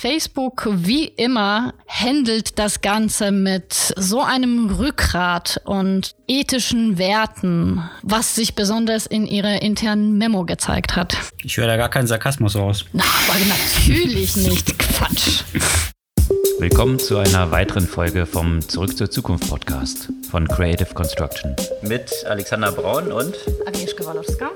Facebook wie immer handelt das Ganze mit so einem Rückgrat und ethischen Werten, was sich besonders in ihrer internen Memo gezeigt hat. Ich höre da gar keinen Sarkasmus aus. Na, aber natürlich nicht. Quatsch. Willkommen zu einer weiteren Folge vom Zurück zur Zukunft Podcast von Creative Construction. Mit Alexander Braun und Agnieszka Walowska.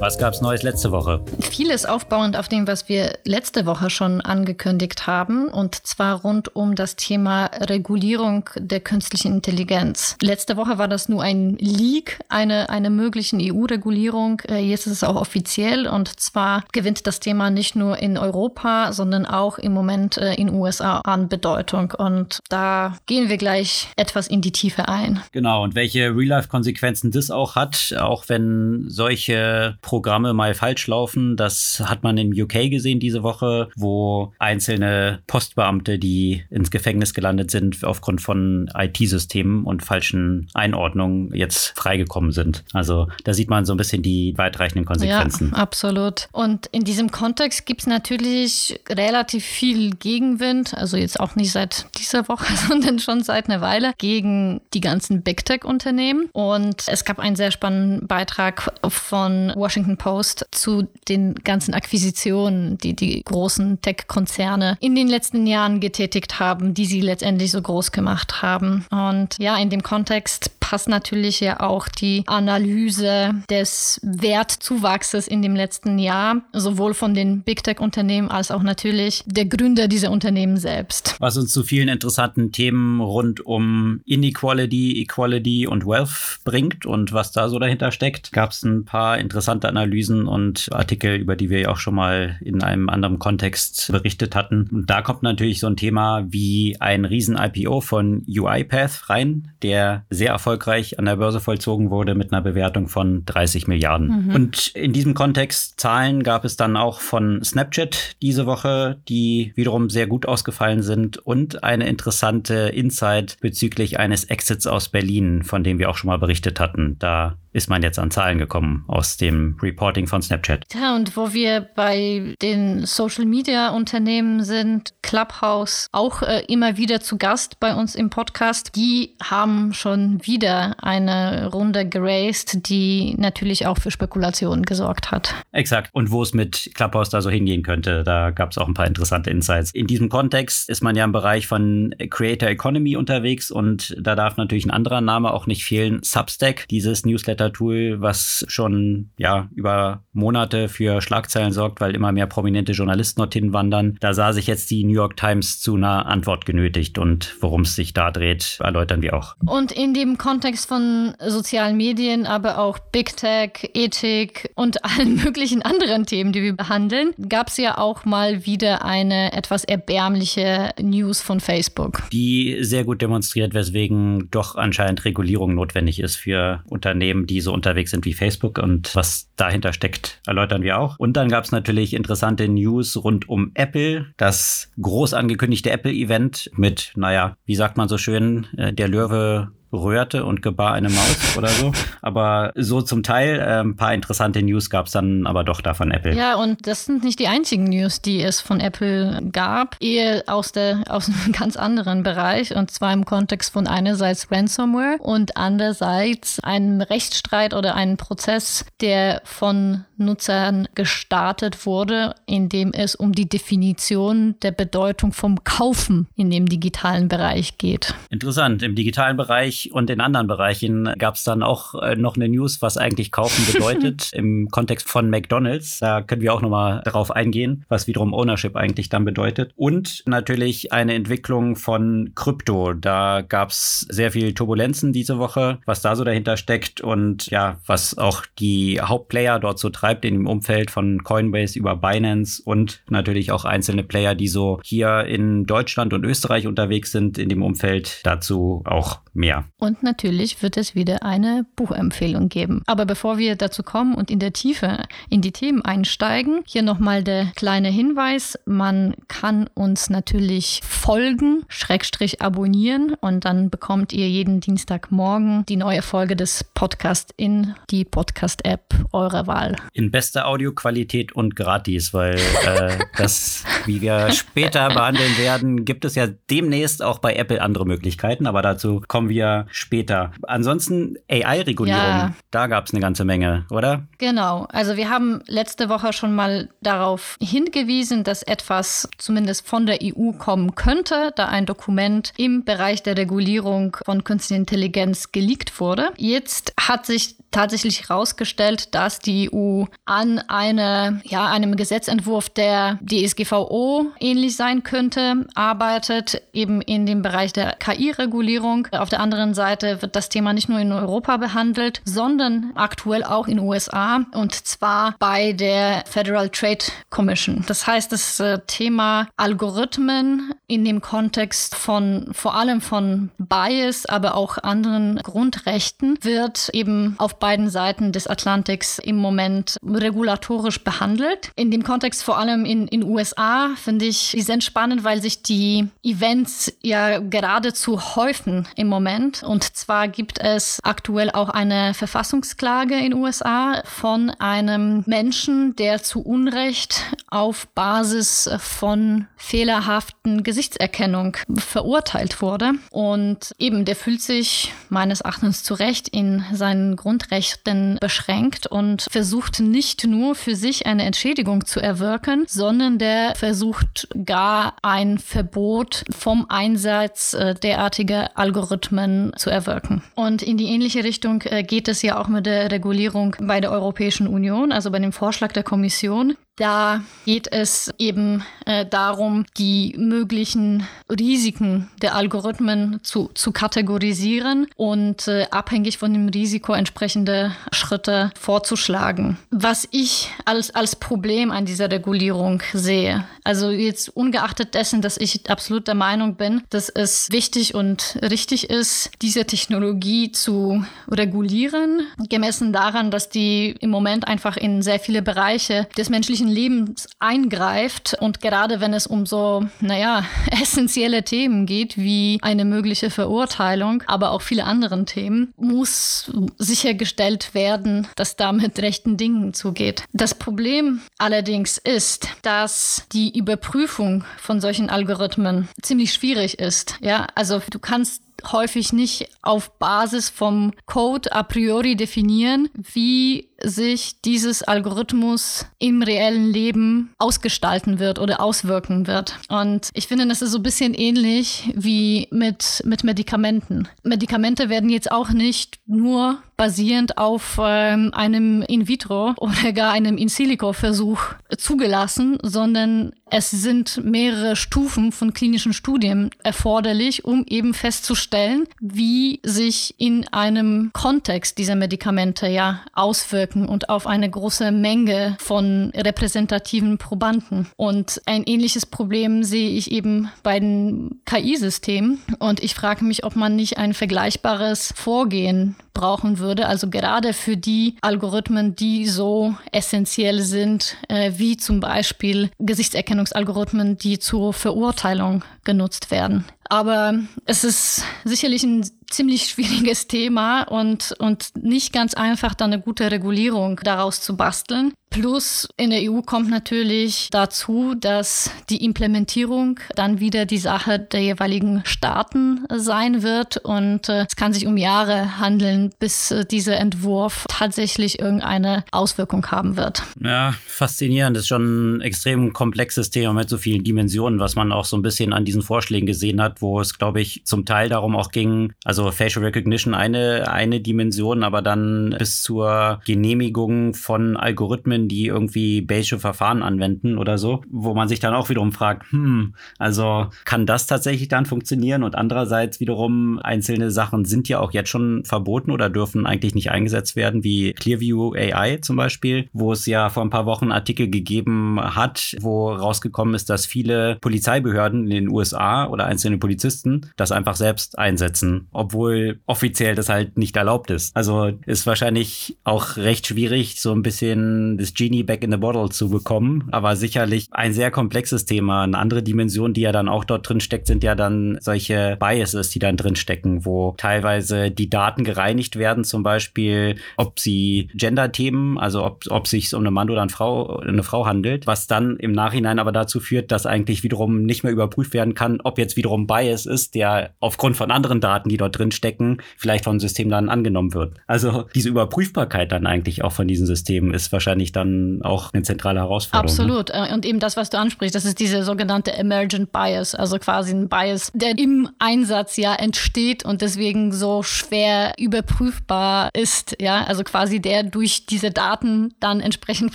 Was gab's Neues letzte Woche? Vieles aufbauend auf dem, was wir letzte Woche schon angekündigt haben, und zwar rund um das Thema Regulierung der künstlichen Intelligenz. Letzte Woche war das nur ein Leak einer eine möglichen EU-Regulierung. Äh, jetzt ist es auch offiziell und zwar gewinnt das Thema nicht nur in Europa, sondern auch im Moment äh, in USA an Bedeutung. Und da gehen wir gleich etwas in die Tiefe ein. Genau, und welche Real-Life-Konsequenzen das auch hat, auch wenn solche Programme mal falsch laufen. Das hat man im UK gesehen diese Woche, wo einzelne Postbeamte, die ins Gefängnis gelandet sind, aufgrund von IT-Systemen und falschen Einordnungen jetzt freigekommen sind. Also da sieht man so ein bisschen die weitreichenden Konsequenzen. Ja, absolut. Und in diesem Kontext gibt es natürlich relativ viel Gegenwind, also jetzt auch nicht seit dieser Woche, sondern schon seit einer Weile, gegen die ganzen Big Tech-Unternehmen. Und es gab einen sehr spannenden Beitrag von Washington Washington Post zu den ganzen Akquisitionen, die die großen Tech-Konzerne in den letzten Jahren getätigt haben, die sie letztendlich so groß gemacht haben. Und ja, in dem Kontext passt natürlich ja auch die Analyse des Wertzuwachses in dem letzten Jahr, sowohl von den Big Tech-Unternehmen als auch natürlich der Gründer dieser Unternehmen selbst. Was uns zu vielen interessanten Themen rund um Inequality, Equality und Wealth bringt und was da so dahinter steckt, gab es ein paar interessante Analysen und Artikel, über die wir ja auch schon mal in einem anderen Kontext berichtet hatten. Und da kommt natürlich so ein Thema wie ein riesen IPO von UiPath rein, der sehr erfolgreich erfolgreich an der Börse vollzogen wurde mit einer Bewertung von 30 Milliarden. Mhm. Und in diesem Kontext Zahlen gab es dann auch von Snapchat diese Woche, die wiederum sehr gut ausgefallen sind und eine interessante Insight bezüglich eines Exits aus Berlin, von dem wir auch schon mal berichtet hatten. Da ist man jetzt an Zahlen gekommen aus dem Reporting von Snapchat. Ja, und wo wir bei den Social Media Unternehmen sind, Clubhouse auch äh, immer wieder zu Gast bei uns im Podcast, die haben schon wieder eine Runde geraced, die natürlich auch für Spekulationen gesorgt hat. Exakt. Und wo es mit Clubhouse da so hingehen könnte, da gab es auch ein paar interessante Insights. In diesem Kontext ist man ja im Bereich von Creator Economy unterwegs und da darf natürlich ein anderer Name auch nicht fehlen. Substack, dieses Newsletter Newsletter-Tool, was schon ja über Monate für Schlagzeilen sorgt, weil immer mehr prominente Journalisten dorthin wandern. Da sah sich jetzt die New York Times zu einer Antwort genötigt und worum es sich da dreht, erläutern wir auch. Und in dem Kontext von sozialen Medien, aber auch Big Tech, Ethik und allen möglichen anderen Themen, die wir behandeln, gab es ja auch mal wieder eine etwas erbärmliche News von Facebook. Die sehr gut demonstriert, weswegen doch anscheinend Regulierung notwendig ist für Unternehmen, die so unterwegs sind wie Facebook und was dahinter steckt, erläutern wir auch. Und dann gab es natürlich interessante News rund um Apple, das groß angekündigte Apple-Event mit, naja, wie sagt man so schön, äh, der Löwe rührte und gebar eine Maus oder so. Aber so zum Teil äh, ein paar interessante News gab es dann aber doch da von Apple. Ja, und das sind nicht die einzigen News, die es von Apple gab. Eher aus, der, aus einem ganz anderen Bereich und zwar im Kontext von einerseits Ransomware und andererseits einem Rechtsstreit oder einem Prozess, der von Nutzern gestartet wurde, in dem es um die Definition der Bedeutung vom Kaufen in dem digitalen Bereich geht. Interessant. Im digitalen Bereich Bereich und in anderen Bereichen gab es dann auch äh, noch eine News, was eigentlich kaufen bedeutet im Kontext von McDonald's. Da können wir auch nochmal darauf eingehen, was wiederum Ownership eigentlich dann bedeutet. Und natürlich eine Entwicklung von Krypto. Da gab es sehr viel Turbulenzen diese Woche, was da so dahinter steckt und ja, was auch die Hauptplayer dort so treibt in dem Umfeld von Coinbase über Binance und natürlich auch einzelne Player, die so hier in Deutschland und Österreich unterwegs sind in dem Umfeld. Dazu auch mehr. Und natürlich wird es wieder eine Buchempfehlung geben. Aber bevor wir dazu kommen und in der Tiefe in die Themen einsteigen, hier nochmal der kleine Hinweis. Man kann uns natürlich folgen, Schrägstrich abonnieren und dann bekommt ihr jeden Dienstagmorgen die neue Folge des Podcasts in die Podcast-App eurer Wahl. In bester Audioqualität und gratis, weil äh, das, wie wir später behandeln werden, gibt es ja demnächst auch bei Apple andere Möglichkeiten, aber dazu kommen wir später. Ansonsten AI-Regulierung, ja. da gab es eine ganze Menge, oder? Genau, also wir haben letzte Woche schon mal darauf hingewiesen, dass etwas zumindest von der EU kommen könnte, da ein Dokument im Bereich der Regulierung von künstlicher Intelligenz geleakt wurde. Jetzt hat sich tatsächlich herausgestellt, dass die EU an eine, ja, einem Gesetzentwurf, der DSGVO ähnlich sein könnte, arbeitet, eben in dem Bereich der KI-Regulierung. Auf der anderen Seite wird das Thema nicht nur in Europa behandelt, sondern aktuell auch in den USA und zwar bei der Federal Trade Commission. Das heißt, das äh, Thema Algorithmen in dem Kontext von vor allem von Bias, aber auch anderen Grundrechten wird eben auf beiden Seiten des Atlantiks im Moment regulatorisch behandelt. In dem Kontext vor allem in den USA finde ich die sehr spannend, weil sich die Events ja geradezu häufen im Moment. Und zwar gibt es aktuell auch eine Verfassungsklage in den USA von einem Menschen, der zu Unrecht auf Basis von fehlerhaften Gesichtserkennung verurteilt wurde. Und eben, der fühlt sich meines Erachtens zu Recht in seinen Grundrechten Grundrechten beschränkt und versucht nicht nur für sich eine Entschädigung zu erwirken, sondern der versucht gar ein Verbot vom Einsatz äh, derartiger Algorithmen zu erwirken. Und in die ähnliche Richtung äh, geht es ja auch mit der Regulierung bei der Europäischen Union, also bei dem Vorschlag der Kommission. Da geht es eben äh, darum, die möglichen Risiken der Algorithmen zu, zu kategorisieren und äh, abhängig von dem Risiko entsprechende Schritte vorzuschlagen. Was ich als, als Problem an dieser Regulierung sehe, also jetzt ungeachtet dessen, dass ich absolut der Meinung bin, dass es wichtig und richtig ist, diese Technologie zu regulieren, gemessen daran, dass die im Moment einfach in sehr viele Bereiche des menschlichen menschlichen Lebens eingreift. Und gerade wenn es um so, naja, essentielle Themen geht, wie eine mögliche Verurteilung, aber auch viele andere Themen, muss sichergestellt werden, dass da mit rechten Dingen zugeht. Das Problem allerdings ist, dass die Überprüfung von solchen Algorithmen ziemlich schwierig ist. Ja, also du kannst häufig nicht auf Basis vom Code a priori definieren, wie sich dieses Algorithmus im reellen Leben ausgestalten wird oder auswirken wird. Und ich finde, das ist so ein bisschen ähnlich wie mit, mit Medikamenten. Medikamente werden jetzt auch nicht nur basierend auf ähm, einem In-vitro oder gar einem In-silico-Versuch zugelassen, sondern es sind mehrere Stufen von klinischen Studien erforderlich, um eben festzustellen, wie sich in einem Kontext dieser Medikamente ja auswirken und auf eine große Menge von repräsentativen Probanden. Und ein ähnliches Problem sehe ich eben bei den KI-Systemen. Und ich frage mich, ob man nicht ein vergleichbares Vorgehen brauchen würde. Also gerade für die Algorithmen, die so essentiell sind, äh, wie zum Beispiel Gesichtserkennungsalgorithmen, die zur Verurteilung genutzt werden. Aber es ist sicherlich ein ziemlich schwieriges Thema und, und nicht ganz einfach, da eine gute Regulierung daraus zu basteln. Plus in der EU kommt natürlich dazu, dass die Implementierung dann wieder die Sache der jeweiligen Staaten sein wird und äh, es kann sich um Jahre handeln, bis äh, dieser Entwurf tatsächlich irgendeine Auswirkung haben wird. Ja, faszinierend. Das ist schon ein extrem komplexes Thema mit so vielen Dimensionen, was man auch so ein bisschen an diesen Vorschlägen gesehen hat, wo es, glaube ich, zum Teil darum auch ging, also Facial Recognition eine, eine Dimension, aber dann bis zur Genehmigung von Algorithmen, die irgendwie Bayesche Verfahren anwenden oder so, wo man sich dann auch wiederum fragt, hm, also kann das tatsächlich dann funktionieren? Und andererseits wiederum einzelne Sachen sind ja auch jetzt schon verboten oder dürfen eigentlich nicht eingesetzt werden, wie Clearview AI zum Beispiel, wo es ja vor ein paar Wochen Artikel gegeben hat, wo rausgekommen ist, dass viele Polizeibehörden in den USA oder einzelne Polizisten das einfach selbst einsetzen, obwohl offiziell das halt nicht erlaubt ist. Also ist wahrscheinlich auch recht schwierig, so ein bisschen das Genie back in the bottle zu bekommen, aber sicherlich ein sehr komplexes Thema. Eine andere Dimension, die ja dann auch dort drin steckt, sind ja dann solche Biases, die dann drin stecken, wo teilweise die Daten gereinigt werden, zum Beispiel, ob sie Gender-Themen, also ob, ob sich um eine Mann oder eine Frau, eine Frau handelt, was dann im Nachhinein aber dazu führt, dass eigentlich wiederum nicht mehr überprüft werden kann, ob jetzt wiederum Bias ist, der aufgrund von anderen Daten, die dort drin stecken, vielleicht vom System dann angenommen wird. Also diese Überprüfbarkeit dann eigentlich auch von diesen Systemen ist wahrscheinlich dann auch eine zentrale Herausforderung. Ne? Absolut. Ne? Und eben das, was du ansprichst, das ist diese sogenannte Emergent Bias, also quasi ein Bias, der im Einsatz ja entsteht und deswegen so schwer überprüfbar ist, ja, also quasi der durch diese Daten dann entsprechend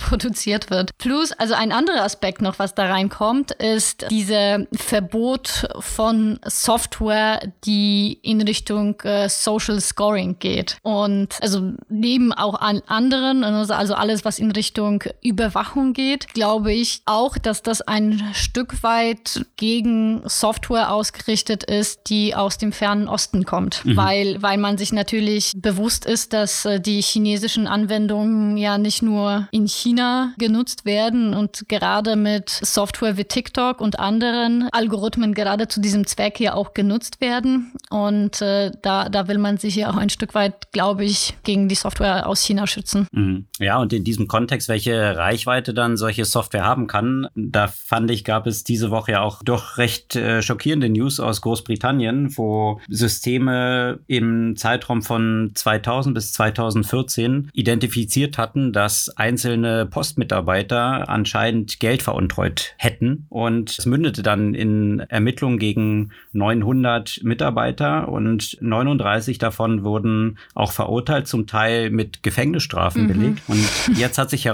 produziert wird. Plus, also ein anderer Aspekt noch, was da reinkommt, ist diese Verbot von Software, die in Richtung äh, Social Scoring geht. Und also neben auch an anderen, also alles, was in Richtung Überwachung geht, glaube ich auch, dass das ein Stück weit gegen Software ausgerichtet ist, die aus dem fernen Osten kommt. Mhm. Weil, weil man sich natürlich bewusst ist, dass äh, die chinesischen Anwendungen ja nicht nur in China genutzt werden und gerade mit Software wie TikTok und anderen Algorithmen gerade zu diesem Zweck ja auch genutzt werden. Und äh, da, da will man sich ja auch ein Stück weit, glaube ich, gegen die Software aus China schützen. Mhm. Ja, und in diesem Kontext, welche Reichweite dann solche Software haben kann, da fand ich, gab es diese Woche ja auch doch recht äh, schockierende News aus Großbritannien, wo Systeme im Zeitraum von 2000 bis 2014 identifiziert hatten, dass einzelne Postmitarbeiter anscheinend Geld veruntreut hätten. Und es mündete dann in Ermittlungen gegen 900 Mitarbeiter und 39 davon wurden auch verurteilt, zum Teil mit Gefängnisstrafen mhm. belegt. Und jetzt hat sich herausgestellt,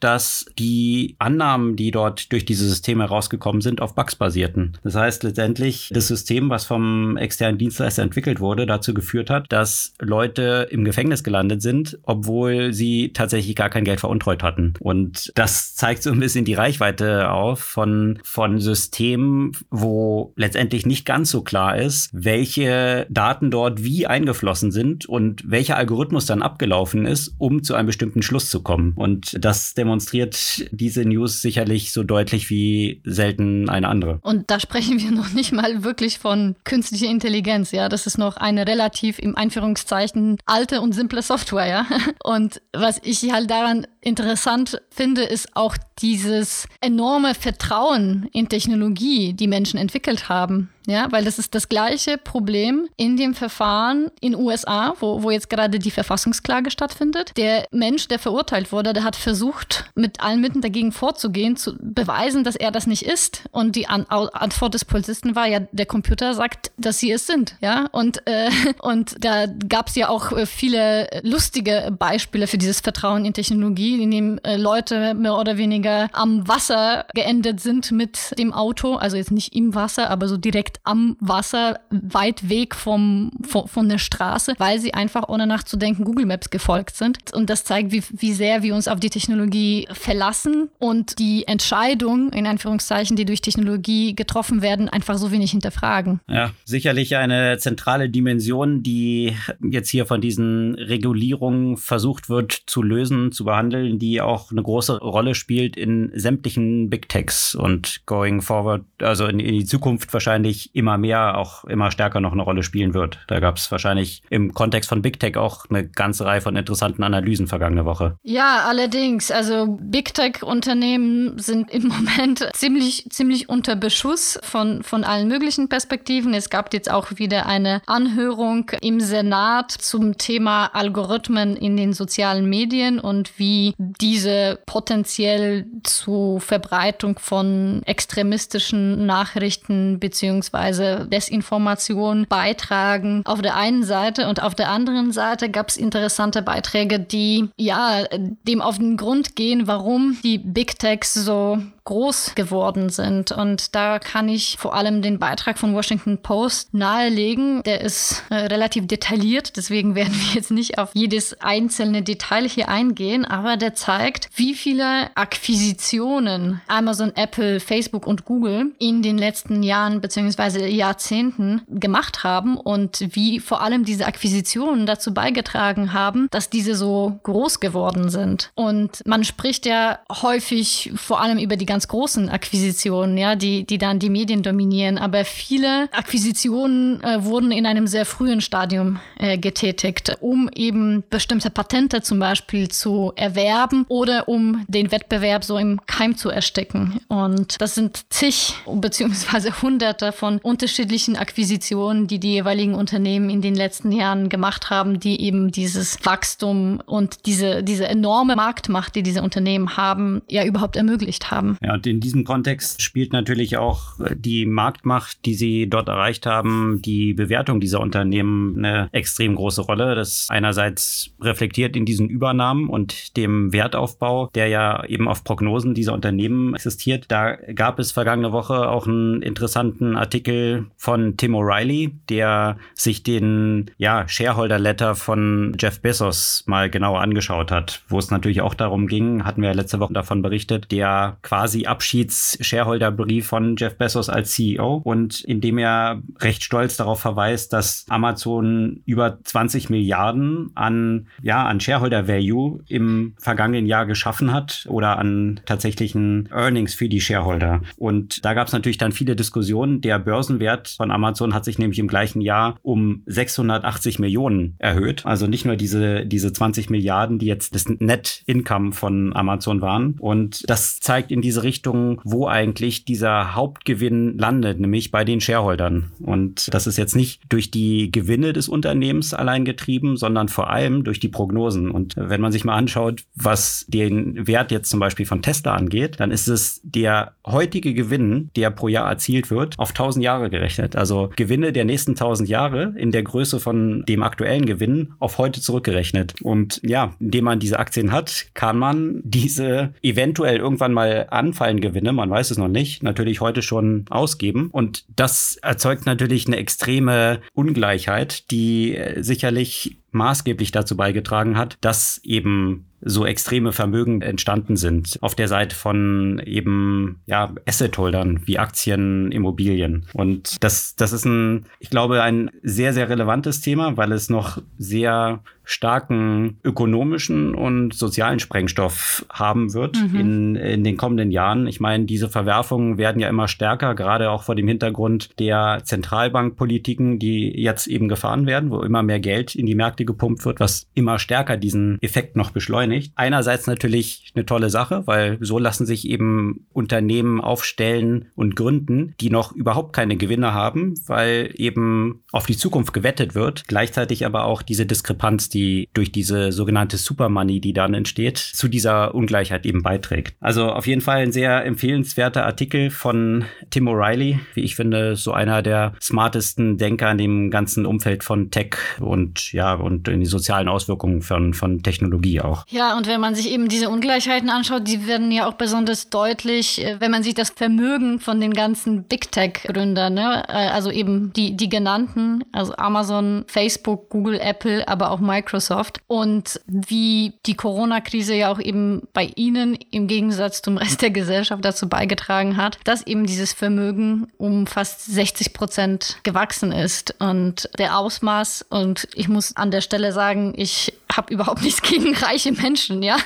dass die Annahmen, die dort durch diese Systeme herausgekommen sind, auf Bugs basierten. Das heißt letztendlich, das System, was vom externen Dienstleister entwickelt wurde, dazu geführt hat, dass Leute im Gefängnis gelandet sind, obwohl sie tatsächlich gar kein Geld veruntreut hatten. Und das zeigt so ein bisschen die Reichweite auf von, von Systemen, wo letztendlich nicht ganz so klar ist, welche Daten dort wie eingeflossen sind und welcher Algorithmus dann abgelaufen ist, um zu einem bestimmten Schluss zu kommen. Und das demonstriert diese News sicherlich so deutlich wie selten eine andere. Und da sprechen wir noch nicht mal wirklich von künstlicher Intelligenz, ja. Das ist noch eine relativ im Einführungszeichen alte und simple Software, ja. Und was ich halt daran interessant finde, ist auch dieses enorme Vertrauen in Technologie, die Menschen entwickelt haben. Ja, weil das ist das gleiche Problem in dem Verfahren in USA, wo, wo jetzt gerade die Verfassungsklage stattfindet. Der Mensch, der verurteilt wurde, der hat versucht, mit allen Mitteln dagegen vorzugehen, zu beweisen, dass er das nicht ist. Und die An Antwort des Polizisten war ja, der Computer sagt, dass sie es sind. Ja, und, äh, und da gab es ja auch äh, viele lustige Beispiele für dieses Vertrauen in Technologie, in dem äh, Leute mehr oder weniger am Wasser geendet sind mit dem Auto. Also jetzt nicht im Wasser, aber so direkt direkt am Wasser, weit weg vom, von, von der Straße, weil sie einfach ohne nachzudenken Google Maps gefolgt sind. Und das zeigt, wie, wie sehr wir uns auf die Technologie verlassen und die Entscheidungen, in Anführungszeichen, die durch Technologie getroffen werden, einfach so wenig hinterfragen. Ja, sicherlich eine zentrale Dimension, die jetzt hier von diesen Regulierungen versucht wird zu lösen, zu behandeln, die auch eine große Rolle spielt in sämtlichen Big Techs und going forward, also in, in die Zukunft wahrscheinlich immer mehr, auch immer stärker noch eine Rolle spielen wird. Da gab es wahrscheinlich im Kontext von Big Tech auch eine ganze Reihe von interessanten Analysen vergangene Woche. Ja, allerdings. Also Big Tech-Unternehmen sind im Moment ziemlich, ziemlich unter Beschuss von, von allen möglichen Perspektiven. Es gab jetzt auch wieder eine Anhörung im Senat zum Thema Algorithmen in den sozialen Medien und wie diese potenziell zur Verbreitung von extremistischen Nachrichten beziehungsweise beziehungsweise Desinformation beitragen. Auf der einen Seite und auf der anderen Seite gab es interessante Beiträge, die ja dem auf den Grund gehen, warum die Big Techs so groß geworden sind. Und da kann ich vor allem den Beitrag von Washington Post nahelegen. Der ist äh, relativ detailliert, deswegen werden wir jetzt nicht auf jedes einzelne Detail hier eingehen, aber der zeigt, wie viele Akquisitionen Amazon, Apple, Facebook und Google in den letzten Jahren bzw. Jahrzehnten gemacht haben und wie vor allem diese Akquisitionen dazu beigetragen haben, dass diese so groß geworden sind. Und man spricht ja häufig vor allem über die ganz großen Akquisitionen, ja, die, die dann die Medien dominieren. Aber viele Akquisitionen äh, wurden in einem sehr frühen Stadium äh, getätigt, um eben bestimmte Patente zum Beispiel zu erwerben oder um den Wettbewerb so im Keim zu ersticken. Und das sind zig beziehungsweise hunderte von unterschiedlichen Akquisitionen, die die jeweiligen Unternehmen in den letzten Jahren gemacht haben, die eben dieses Wachstum und diese, diese enorme Marktmacht, die diese Unternehmen haben, ja überhaupt ermöglicht haben. Ja, und in diesem Kontext spielt natürlich auch die Marktmacht, die sie dort erreicht haben, die Bewertung dieser Unternehmen eine extrem große Rolle. Das einerseits reflektiert in diesen Übernahmen und dem Wertaufbau, der ja eben auf Prognosen dieser Unternehmen existiert. Da gab es vergangene Woche auch einen interessanten Artikel von Tim O'Reilly, der sich den ja, Shareholder Letter von Jeff Bezos mal genauer angeschaut hat, wo es natürlich auch darum ging, hatten wir ja letzte Woche davon berichtet, der quasi Abschieds-Shareholder-Brief von Jeff Bezos als CEO und in dem er recht stolz darauf verweist, dass Amazon über 20 Milliarden an, ja, an Shareholder Value im vergangenen Jahr geschaffen hat oder an tatsächlichen Earnings für die Shareholder. Und da gab es natürlich dann viele Diskussionen. Der Börsenwert von Amazon hat sich nämlich im gleichen Jahr um 680 Millionen erhöht. Also nicht nur diese, diese 20 Milliarden, die jetzt das Net Income von Amazon waren. Und das zeigt in diese Richtung, wo eigentlich dieser Hauptgewinn landet, nämlich bei den Shareholdern. Und das ist jetzt nicht durch die Gewinne des Unternehmens allein getrieben, sondern vor allem durch die Prognosen. Und wenn man sich mal anschaut, was den Wert jetzt zum Beispiel von Tesla angeht, dann ist es der heutige Gewinn, der pro Jahr erzielt wird, auf 1000 Jahre gerechnet. Also Gewinne der nächsten 1000 Jahre in der Größe von dem aktuellen Gewinn auf heute zurückgerechnet. Und ja, indem man diese Aktien hat, kann man diese eventuell irgendwann mal anfallen Gewinne, man weiß es noch nicht, natürlich heute schon ausgeben. Und das erzeugt natürlich eine extreme Ungleichheit, die sicherlich maßgeblich dazu beigetragen hat, dass eben so extreme Vermögen entstanden sind auf der Seite von eben ja Assetholdern wie Aktien, Immobilien und das das ist ein ich glaube ein sehr sehr relevantes Thema, weil es noch sehr starken ökonomischen und sozialen Sprengstoff haben wird mhm. in, in den kommenden Jahren. Ich meine, diese Verwerfungen werden ja immer stärker, gerade auch vor dem Hintergrund der Zentralbankpolitiken, die jetzt eben gefahren werden, wo immer mehr Geld in die Märkte gepumpt wird, was immer stärker diesen Effekt noch beschleunigt. Einerseits natürlich eine tolle Sache, weil so lassen sich eben Unternehmen aufstellen und gründen, die noch überhaupt keine Gewinne haben, weil eben auf die Zukunft gewettet wird. Gleichzeitig aber auch diese Diskrepanz, die durch diese sogenannte Supermoney, die dann entsteht, zu dieser Ungleichheit eben beiträgt. Also auf jeden Fall ein sehr empfehlenswerter Artikel von Tim O'Reilly, wie ich finde, so einer der smartesten Denker in dem ganzen Umfeld von Tech und ja, und in die sozialen Auswirkungen von, von Technologie auch. Ja, und wenn man sich eben diese Ungleichheiten anschaut, die werden ja auch besonders deutlich, äh, wenn man sich das Vermögen von den ganzen Big Tech-Gründern, ne? Äh, also eben die, die genannten, also Amazon, Facebook, Google, Apple, aber auch Microsoft, Microsoft und wie die Corona-Krise ja auch eben bei ihnen im Gegensatz zum Rest der Gesellschaft dazu beigetragen hat, dass eben dieses Vermögen um fast 60 Prozent gewachsen ist und der Ausmaß und ich muss an der Stelle sagen, ich habe überhaupt nichts gegen reiche Menschen, ja.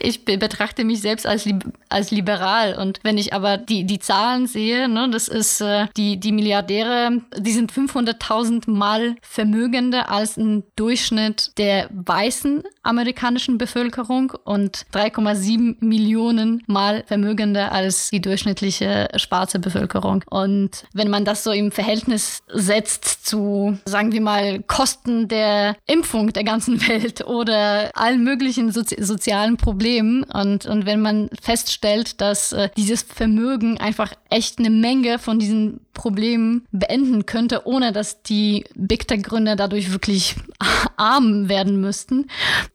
Ich betrachte mich selbst als, als liberal und wenn ich aber die, die Zahlen sehe, ne, das ist äh, die, die Milliardäre, die sind 500.000 Mal vermögender als ein Durchschnitt der weißen amerikanischen Bevölkerung und 3,7 Millionen Mal vermögender als die durchschnittliche schwarze Bevölkerung. Und wenn man das so im Verhältnis setzt zu, sagen wir mal, Kosten der Impfung der ganzen Welt oder allen möglichen Sozi sozialen Problemen und, und wenn man fest stellt, dass äh, dieses Vermögen einfach echt eine Menge von diesen Problemen beenden könnte, ohne dass die Big Tech-Gründer dadurch wirklich arm werden müssten,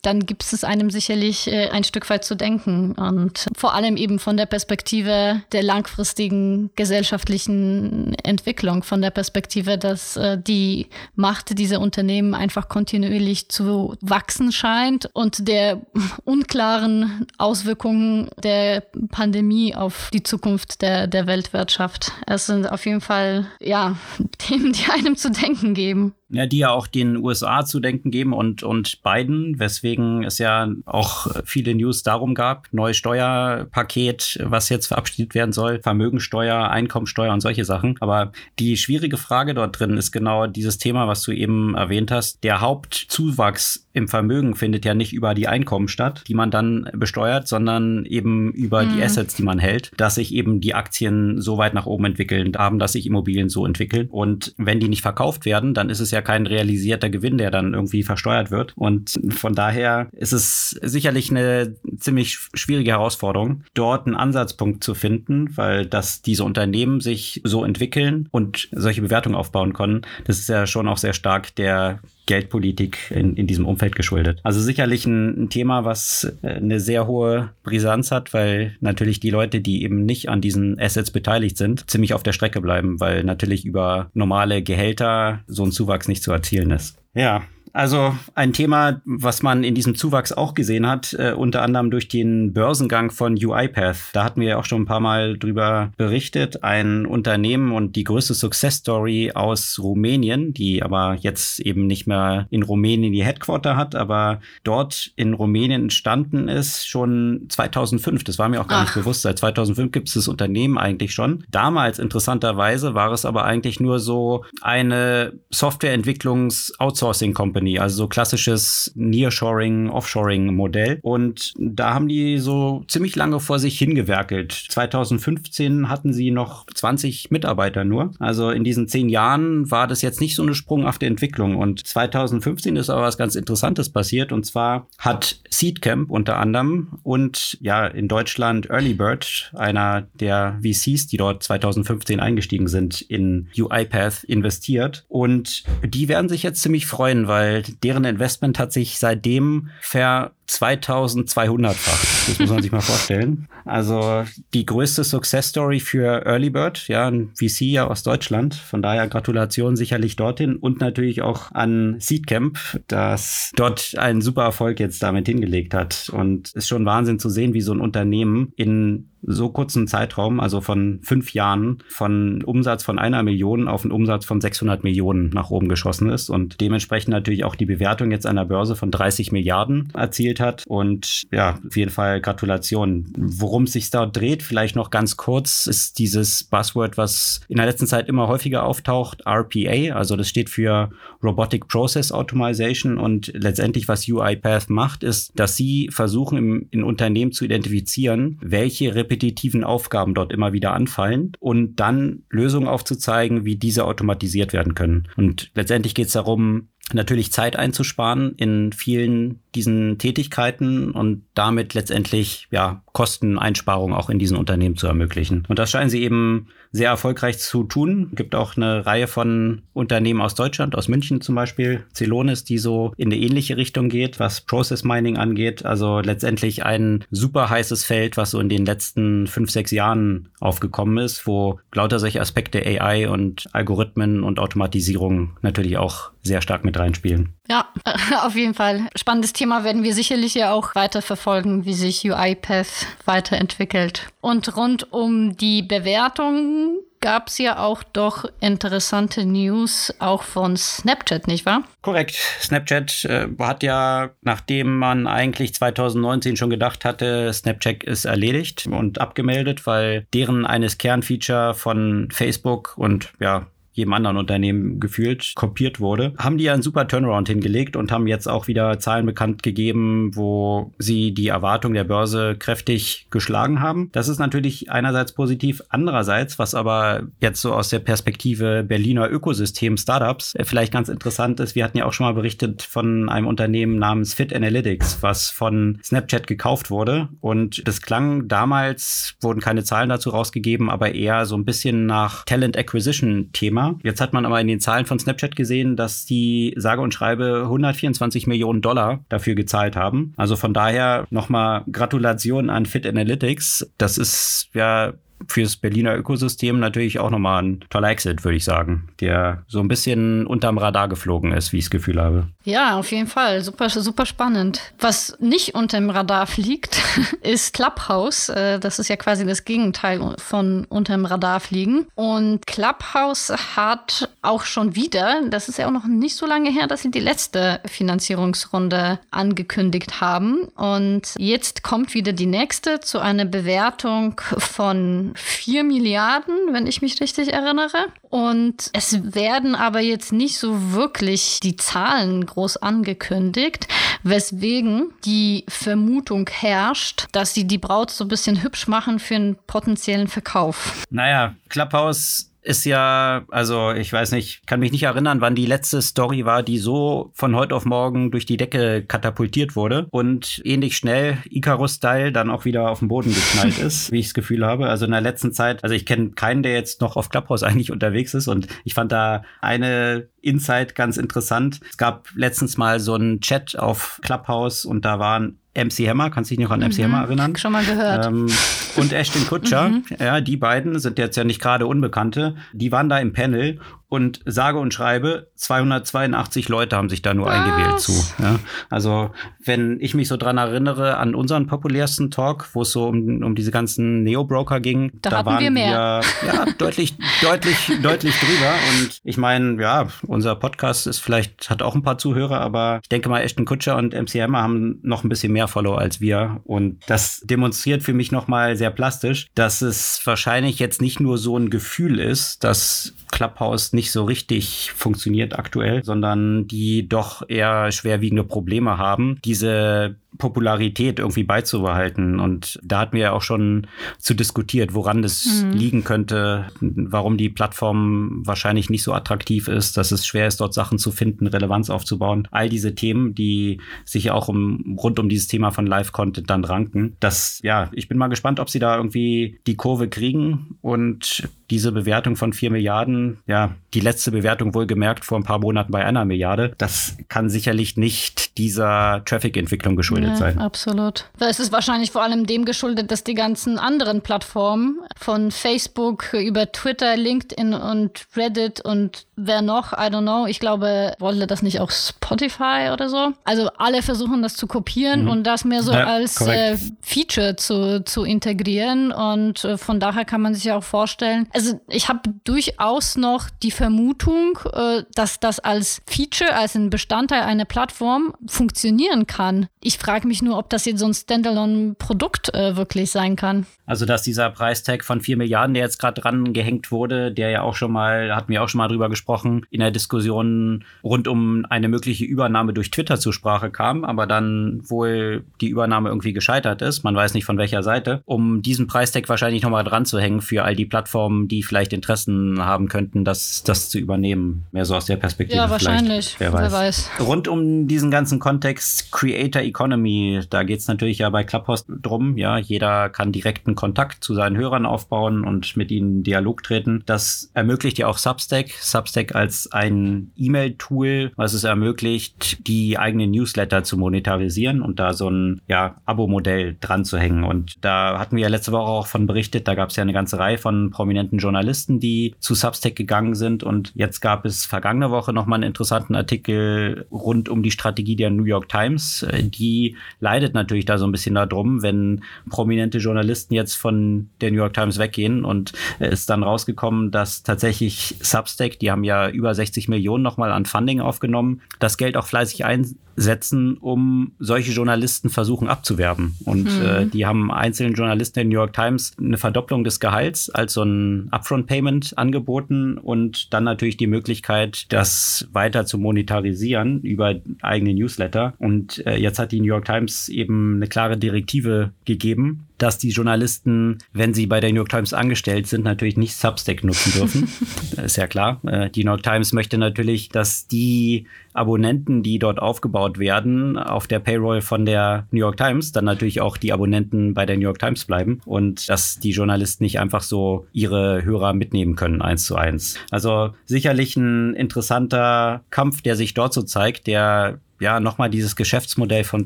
dann gibt es einem sicherlich äh, ein Stück weit zu denken. Und vor allem eben von der Perspektive der langfristigen gesellschaftlichen Entwicklung, von der Perspektive, dass äh, die Macht dieser Unternehmen einfach kontinuierlich zu wachsen scheint und der unklaren Auswirkungen der Pandemie auf die Zukunft der, der Weltwirtschaft. Es sind auf jeden Fall, ja, Themen, die einem zu denken geben. Ja, die ja auch den USA zu denken geben und, und Biden, weswegen es ja auch viele News darum gab. Neues Steuerpaket, was jetzt verabschiedet werden soll, Vermögensteuer, Einkommensteuer und solche Sachen. Aber die schwierige Frage dort drin ist genau dieses Thema, was du eben erwähnt hast. Der Hauptzuwachs im Vermögen findet ja nicht über die Einkommen statt, die man dann besteuert, sondern eben über mhm. die Assets, die man hält, dass sich eben die Aktien so weit nach oben entwickeln haben, dass sich Immobilien so entwickeln. Und wenn die nicht verkauft werden, dann ist es ja ja kein realisierter Gewinn, der dann irgendwie versteuert wird. Und von daher ist es sicherlich eine ziemlich schwierige Herausforderung, dort einen Ansatzpunkt zu finden, weil dass diese Unternehmen sich so entwickeln und solche Bewertungen aufbauen können, das ist ja schon auch sehr stark der Geldpolitik in, in diesem Umfeld geschuldet. Also sicherlich ein, ein, Thema, was äh, eine sehr hohe Brisanz hat, weil natürlich die Leute, die eben nicht an diesen Assets beteiligt sind, ziemlich auf der Strecke bleiben, weil natürlich über normale Gehälter so ein Zuwachs nicht zu erzielen ist. Ja, also ein Thema, was man in diesem Zuwachs auch gesehen hat, äh, unter anderem durch den Börsengang von UiPath. Da hatten wir ja auch schon ein paar Mal drüber berichtet. Ein Unternehmen und die größte Success Story aus Rumänien, die aber jetzt eben nicht mehr in Rumänien die Headquarter hat, aber dort in Rumänien entstanden ist schon 2005. Das war mir auch gar Ach. nicht bewusst. Seit 2005 gibt es das Unternehmen eigentlich schon. Damals interessanterweise war es aber eigentlich nur so eine Softwareentwicklungs-Outsourcing-Company Company, also so klassisches Nearshoring, Offshoring Modell. Und da haben die so ziemlich lange vor sich hingewerkelt. 2015 hatten sie noch 20 Mitarbeiter nur. Also in diesen zehn Jahren war das jetzt nicht so eine sprunghafte Entwicklung. Und 2015 ist aber was ganz Interessantes passiert. Und zwar hat Seedcamp unter anderem und ja in Deutschland Early Bird, einer der VCs, die dort 2015 eingestiegen sind, in UiPath investiert. Und die werden sich jetzt ziemlich freuen, weil deren Investment hat sich seitdem ver 2200-fach. Das muss man sich mal vorstellen. Also die größte Success Story für Early Bird, ja, ein VC ja aus Deutschland. Von daher Gratulation sicherlich dorthin und natürlich auch an Seedcamp, das dort einen super Erfolg jetzt damit hingelegt hat. Und es ist schon Wahnsinn zu sehen, wie so ein Unternehmen in so kurzen Zeitraum, also von fünf Jahren, von Umsatz von einer Million auf einen Umsatz von 600 Millionen nach oben geschossen ist und dementsprechend natürlich auch die Bewertung jetzt an der Börse von 30 Milliarden erzielt hat. Und ja, auf jeden Fall Gratulation. Worum es sich da dreht, vielleicht noch ganz kurz, ist dieses Buzzword, was in der letzten Zeit immer häufiger auftaucht, RPA. Also das steht für Robotic Process Automation und letztendlich was UiPath macht, ist, dass sie versuchen, im, in Unternehmen zu identifizieren, welche repetitiven Aufgaben dort immer wieder anfallen und dann Lösungen aufzuzeigen, wie diese automatisiert werden können. Und letztendlich geht es darum, natürlich Zeit einzusparen in vielen diesen Tätigkeiten und damit letztendlich ja Kosteneinsparungen auch in diesen Unternehmen zu ermöglichen. Und das scheinen sie eben sehr erfolgreich zu tun. Es gibt auch eine Reihe von Unternehmen aus Deutschland, aus München zum Beispiel, Celonis, die so in eine ähnliche Richtung geht, was Process Mining angeht. Also letztendlich ein super heißes Feld, was so in den letzten fünf, sechs Jahren aufgekommen ist, wo lauter solche Aspekte AI und Algorithmen und Automatisierung natürlich auch sehr stark mit reinspielen. Ja, auf jeden Fall. Spannendes Thema werden wir sicherlich ja auch weiter verfolgen, wie sich UiPath weiterentwickelt. Und rund um die Bewertung gab es ja auch doch interessante News auch von Snapchat, nicht wahr? Korrekt. Snapchat äh, hat ja, nachdem man eigentlich 2019 schon gedacht hatte, Snapchat ist erledigt und abgemeldet, weil deren eines Kernfeature von Facebook und ja, jedem anderen Unternehmen gefühlt kopiert wurde, haben die ja einen super Turnaround hingelegt und haben jetzt auch wieder Zahlen bekannt gegeben, wo sie die Erwartung der Börse kräftig geschlagen haben. Das ist natürlich einerseits positiv, andererseits, was aber jetzt so aus der Perspektive Berliner Ökosystem Startups äh, vielleicht ganz interessant ist, wir hatten ja auch schon mal berichtet von einem Unternehmen namens Fit Analytics, was von Snapchat gekauft wurde und das klang damals, wurden keine Zahlen dazu rausgegeben, aber eher so ein bisschen nach Talent Acquisition Thema. Jetzt hat man aber in den Zahlen von Snapchat gesehen, dass die sage und schreibe 124 Millionen Dollar dafür gezahlt haben. Also von daher nochmal Gratulation an Fit Analytics. Das ist ja fürs Berliner Ökosystem natürlich auch nochmal ein toller Exit, würde ich sagen, der so ein bisschen unterm Radar geflogen ist, wie ich das Gefühl habe. Ja, auf jeden Fall. Super, super spannend. Was nicht unterm Radar fliegt, ist Clubhouse. Äh, das ist ja quasi das Gegenteil von unterm Radar fliegen. Und Clubhouse hat auch schon wieder, das ist ja auch noch nicht so lange her, dass sie die letzte Finanzierungsrunde angekündigt haben. Und jetzt kommt wieder die nächste zu einer Bewertung von 4 Milliarden, wenn ich mich richtig erinnere. Und es werden aber jetzt nicht so wirklich die Zahlen groß angekündigt, weswegen die Vermutung herrscht, dass sie die Braut so ein bisschen hübsch machen für einen potenziellen Verkauf. Naja, Clubhouse ist ja, also ich weiß nicht, kann mich nicht erinnern, wann die letzte Story war, die so von heute auf morgen durch die Decke katapultiert wurde und ähnlich schnell Icarus-Style dann auch wieder auf den Boden geknallt ist, wie ich das Gefühl habe. Also in der letzten Zeit, also ich kenne keinen, der jetzt noch auf Clubhouse eigentlich unterwegs ist und ich fand da eine Insight ganz interessant. Es gab letztens mal so einen Chat auf Clubhouse und da waren MC Hammer, kannst du dich noch an MC mhm, Hammer erinnern? Schon mal gehört. Ähm, und Ashton Kutscher, mhm. ja, die beiden sind jetzt ja nicht gerade Unbekannte. Die waren da im Panel und sage und schreibe, 282 Leute haben sich da nur Was? eingewählt zu. Ja? Also, wenn ich mich so dran erinnere an unseren populärsten Talk, wo es so um, um diese ganzen Neo-Broker ging, da, da waren wir, mehr. wir ja, deutlich, deutlich, deutlich drüber. Und ich meine, ja, unser Podcast ist vielleicht, hat auch ein paar Zuhörer, aber ich denke mal, Ashton Kutscher und MC Hammer haben noch ein bisschen mehr Follower als wir. Und das demonstriert für mich nochmal sehr plastisch, dass es wahrscheinlich jetzt nicht nur so ein Gefühl ist, dass Clubhouse nicht so richtig funktioniert aktuell, sondern die doch eher schwerwiegende Probleme haben, diese Popularität irgendwie beizubehalten. Und da hatten wir ja auch schon zu diskutiert, woran das mhm. liegen könnte, warum die Plattform wahrscheinlich nicht so attraktiv ist, dass es schwer ist, dort Sachen zu finden, Relevanz aufzubauen. All diese Themen, die sich auch um, rund um dieses Thema von Live-Content dann ranken. Das, ja, ich bin mal gespannt, ob sie da irgendwie die Kurve kriegen und diese Bewertung von vier Milliarden, ja, die letzte Bewertung wohlgemerkt vor ein paar Monaten bei einer Milliarde, das kann sicherlich nicht dieser Traffic-Entwicklung geschuldet ja, sein. Absolut. Es ist wahrscheinlich vor allem dem geschuldet, dass die ganzen anderen Plattformen von Facebook über Twitter, LinkedIn und Reddit und wer noch, I don't know, ich glaube, wollte das nicht auch Spotify oder so? Also alle versuchen das zu kopieren mhm. und das mehr so ja, als äh, Feature zu, zu integrieren und äh, von daher kann man sich ja auch vorstellen, also ich habe durchaus noch die Vermutung, äh, dass das als Feature, als ein Bestandteil einer Plattform funktionieren kann. Ich frage mich nur, ob das jetzt so ein Standalone-Produkt äh, wirklich sein kann. Also, dass dieser Preistag von 4 Milliarden, der jetzt gerade dran gehängt wurde, der ja auch schon mal, hatten wir auch schon mal drüber gesprochen, in der Diskussion rund um eine mögliche Übernahme durch Twitter zur Sprache kam, aber dann wohl die Übernahme irgendwie gescheitert ist. Man weiß nicht von welcher Seite. Um diesen Preistag wahrscheinlich nochmal dran zu hängen für all die Plattformen, die vielleicht Interessen haben könnten, das, das zu übernehmen. Mehr so aus der Perspektive. Ja, wahrscheinlich. Wer weiß. Wer weiß. Rund um diesen ganzen Kontext Creator Economy, da geht es natürlich ja bei Clubhouse drum. Ja, jeder kann direkten Kontakt zu seinen Hörern aufbauen und mit ihnen Dialog treten. Das ermöglicht ja auch Substack. Substack als ein E-Mail-Tool, was es ermöglicht, die eigenen Newsletter zu monetarisieren und da so ein ja, Abo-Modell dran zu hängen. Und da hatten wir ja letzte Woche auch von berichtet, da gab es ja eine ganze Reihe von prominenten Journalisten, die zu Substack gegangen sind. Und jetzt gab es vergangene Woche nochmal einen interessanten Artikel rund um die Strategie der New York Times. Die leidet natürlich da so ein bisschen darum, wenn prominente Journalisten jetzt von der New York Times weggehen und es ist dann rausgekommen, dass tatsächlich Substack, die haben ja über 60 Millionen nochmal an Funding aufgenommen, das Geld auch fleißig ein setzen, um solche Journalisten versuchen abzuwerben. Und mhm. äh, die haben einzelnen Journalisten der New York Times eine Verdopplung des Gehalts als so ein Upfront-Payment angeboten und dann natürlich die Möglichkeit, das weiter zu monetarisieren über eigene Newsletter. Und äh, jetzt hat die New York Times eben eine klare Direktive gegeben, dass die Journalisten, wenn sie bei der New York Times angestellt sind, natürlich nicht Substack nutzen dürfen. ist ja klar. Äh, die New York Times möchte natürlich, dass die Abonnenten, die dort aufgebaut werden, auf der Payroll von der New York Times, dann natürlich auch die Abonnenten bei der New York Times bleiben und dass die Journalisten nicht einfach so ihre Hörer mitnehmen können, eins zu eins. Also sicherlich ein interessanter Kampf, der sich dort so zeigt, der ja, nochmal dieses Geschäftsmodell von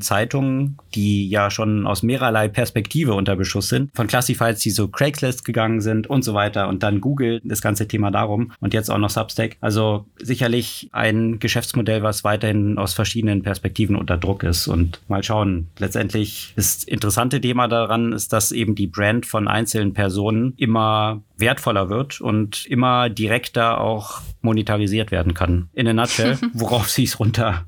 Zeitungen, die ja schon aus mehrerlei Perspektive unter Beschuss sind. Von Classifieds, die so Craigslist gegangen sind und so weiter. Und dann Google, das ganze Thema darum. Und jetzt auch noch Substack. Also sicherlich ein Geschäftsmodell, was weiterhin aus verschiedenen Perspektiven unter Druck ist. Und mal schauen. Letztendlich ist interessante Thema daran, ist, dass eben die Brand von einzelnen Personen immer wertvoller wird und immer direkter auch monetarisiert werden kann. In a nutshell, worauf sie es runter,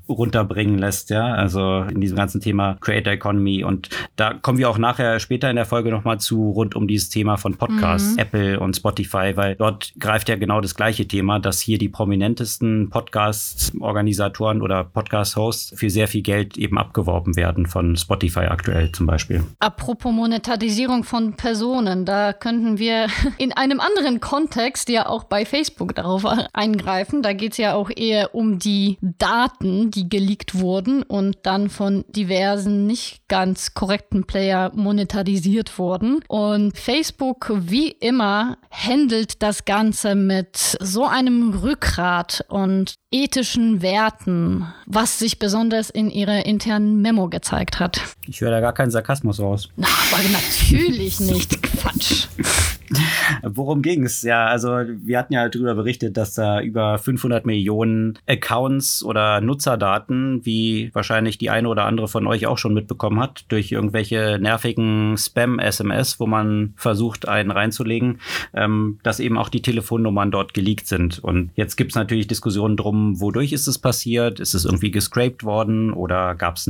runterbringen lässt, ja. Also in diesem ganzen Thema Creator Economy. Und da kommen wir auch nachher später in der Folge nochmal zu, rund um dieses Thema von Podcasts, mhm. Apple und Spotify, weil dort greift ja genau das gleiche Thema, dass hier die prominentesten Podcast-Organisatoren oder Podcast-Hosts für sehr viel Geld eben abgeworben werden von Spotify aktuell zum Beispiel. Apropos Monetarisierung von Personen, da könnten wir in einem anderen Kontext ja auch bei Facebook darauf eingreifen. Da geht es ja auch eher um die Daten, die geleakt wurden und dann von diversen nicht ganz korrekten Player monetarisiert wurden. Und Facebook, wie immer, handelt das Ganze mit so einem Rückgrat und ethischen Werten, was sich besonders in ihrer internen Memo gezeigt hat. Ich höre da gar keinen Sarkasmus raus. Na, aber natürlich nicht. Quatsch. Worum ging es? Ja, also wir hatten ja darüber berichtet, dass da über 500 Millionen Accounts oder Nutzerdaten, wie wahrscheinlich die eine oder andere von euch auch schon mitbekommen hat, durch irgendwelche nervigen Spam-SMS, wo man versucht, einen reinzulegen, ähm, dass eben auch die Telefonnummern dort geleakt sind. Und jetzt gibt es natürlich Diskussionen drum, wodurch ist es passiert? Ist es irgendwie gescraped worden oder gab es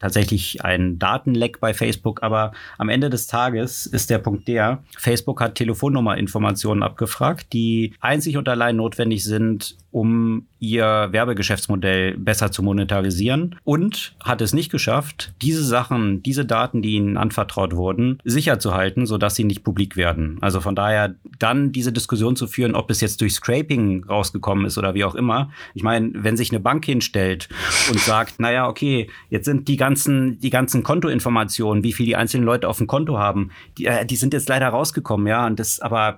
tatsächlich einen Datenleck bei Facebook? Aber am Ende des Tages ist der Punkt der, Facebook hat Telefonnummerinformationen abgefragt, die einzig und allein notwendig sind, um ihr Werbegeschäftsmodell besser zu monetarisieren und hat es nicht geschafft, diese Sachen, diese Daten, die ihnen anvertraut wurden, sicher zu halten, sodass sie nicht publik werden. Also von daher dann diese Diskussion zu führen, ob es jetzt durch Scraping rausgekommen ist oder wie auch immer. Ich meine, wenn sich eine Bank hinstellt und sagt, naja, okay, jetzt sind die ganzen, die ganzen Kontoinformationen, wie viel die einzelnen Leute auf dem Konto haben, die, äh, die sind jetzt leider rausgekommen, ja, und das, aber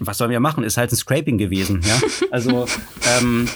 was sollen wir machen? Ist halt ein Scraping gewesen, ja. Also ähm,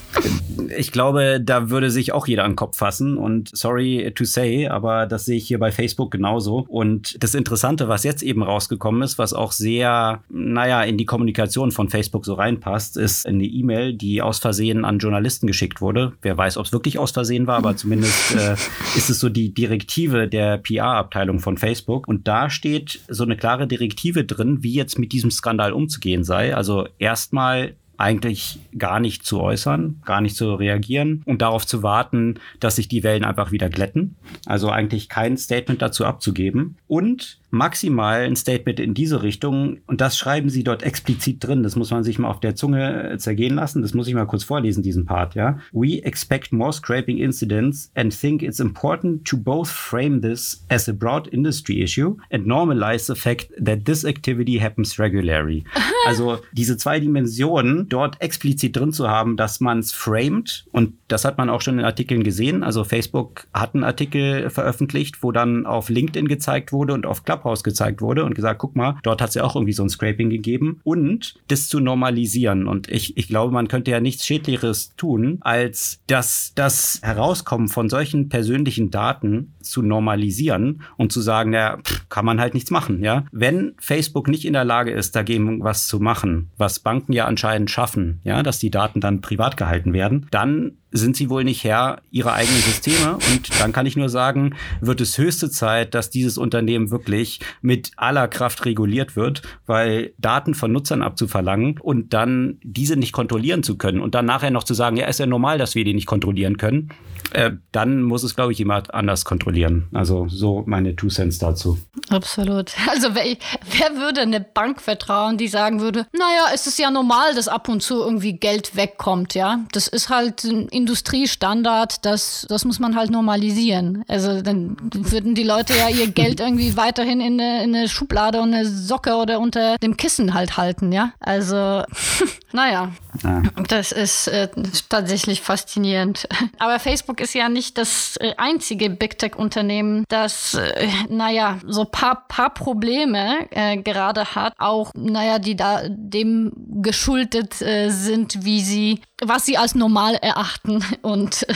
ich glaube, da würde sich auch jeder an den Kopf fassen. Und sorry to say, aber das sehe ich hier bei Facebook genauso. Und das Interessante, was jetzt eben rausgekommen ist, was auch sehr, naja, in die Kommunikation von Facebook so reinpasst, ist eine E-Mail, die aus Versehen an Journalisten geschickt wurde. Wer weiß, ob es wirklich aus Versehen war, aber zumindest äh, ist es so die Direktive der PR-Abteilung von Facebook. Und da steht so eine klare Direktive drin, wie jetzt mit diesem Skandal umzugehen sei. Also erstmal eigentlich gar nicht zu äußern, gar nicht zu reagieren und darauf zu warten, dass sich die Wellen einfach wieder glätten. Also eigentlich kein Statement dazu abzugeben. Und maximal ein Statement in diese Richtung und das schreiben sie dort explizit drin. Das muss man sich mal auf der Zunge äh, zergehen lassen. Das muss ich mal kurz vorlesen, diesen Part, ja. We expect more scraping incidents and think it's important to both frame this as a broad industry issue and normalize the fact that this activity happens regularly. also diese zwei Dimensionen dort explizit drin zu haben, dass man es framed und das hat man auch schon in Artikeln gesehen. Also Facebook hat einen Artikel veröffentlicht, wo dann auf LinkedIn gezeigt wurde und auf Clubhouse Clubhouse gezeigt wurde und gesagt, guck mal, dort hat es ja auch irgendwie so ein Scraping gegeben und das zu normalisieren. Und ich, ich glaube, man könnte ja nichts Schädlicheres tun, als dass das Herauskommen von solchen persönlichen Daten zu normalisieren und zu sagen, ja, kann man halt nichts machen, ja. Wenn Facebook nicht in der Lage ist, dagegen was zu machen, was Banken ja anscheinend schaffen, ja, dass die Daten dann privat gehalten werden, dann sind sie wohl nicht Herr ihrer eigenen Systeme. Und dann kann ich nur sagen, wird es höchste Zeit, dass dieses Unternehmen wirklich mit aller Kraft reguliert wird, weil Daten von Nutzern abzuverlangen und dann diese nicht kontrollieren zu können und dann nachher noch zu sagen, ja, ist ja normal, dass wir die nicht kontrollieren können, äh, dann muss es, glaube ich, jemand anders kontrollieren. Also so meine Two Cents dazu. Absolut. Also wer, wer würde eine Bank vertrauen, die sagen würde, naja, es ist ja normal, dass ab und zu irgendwie Geld wegkommt, ja. Das ist halt ein Industriestandard, das, das muss man halt normalisieren. Also dann würden die Leute ja ihr Geld irgendwie weiterhin in eine, in eine Schublade und eine Socke oder unter dem Kissen halt halten, ja. Also, naja, ja. das ist äh, tatsächlich faszinierend. Aber Facebook ist ja nicht das äh, einzige Big Tech-Unternehmen, das, äh, naja, so paar, paar Probleme äh, gerade hat, auch, naja, die da dem geschuldet äh, sind, wie sie was sie als normal erachten und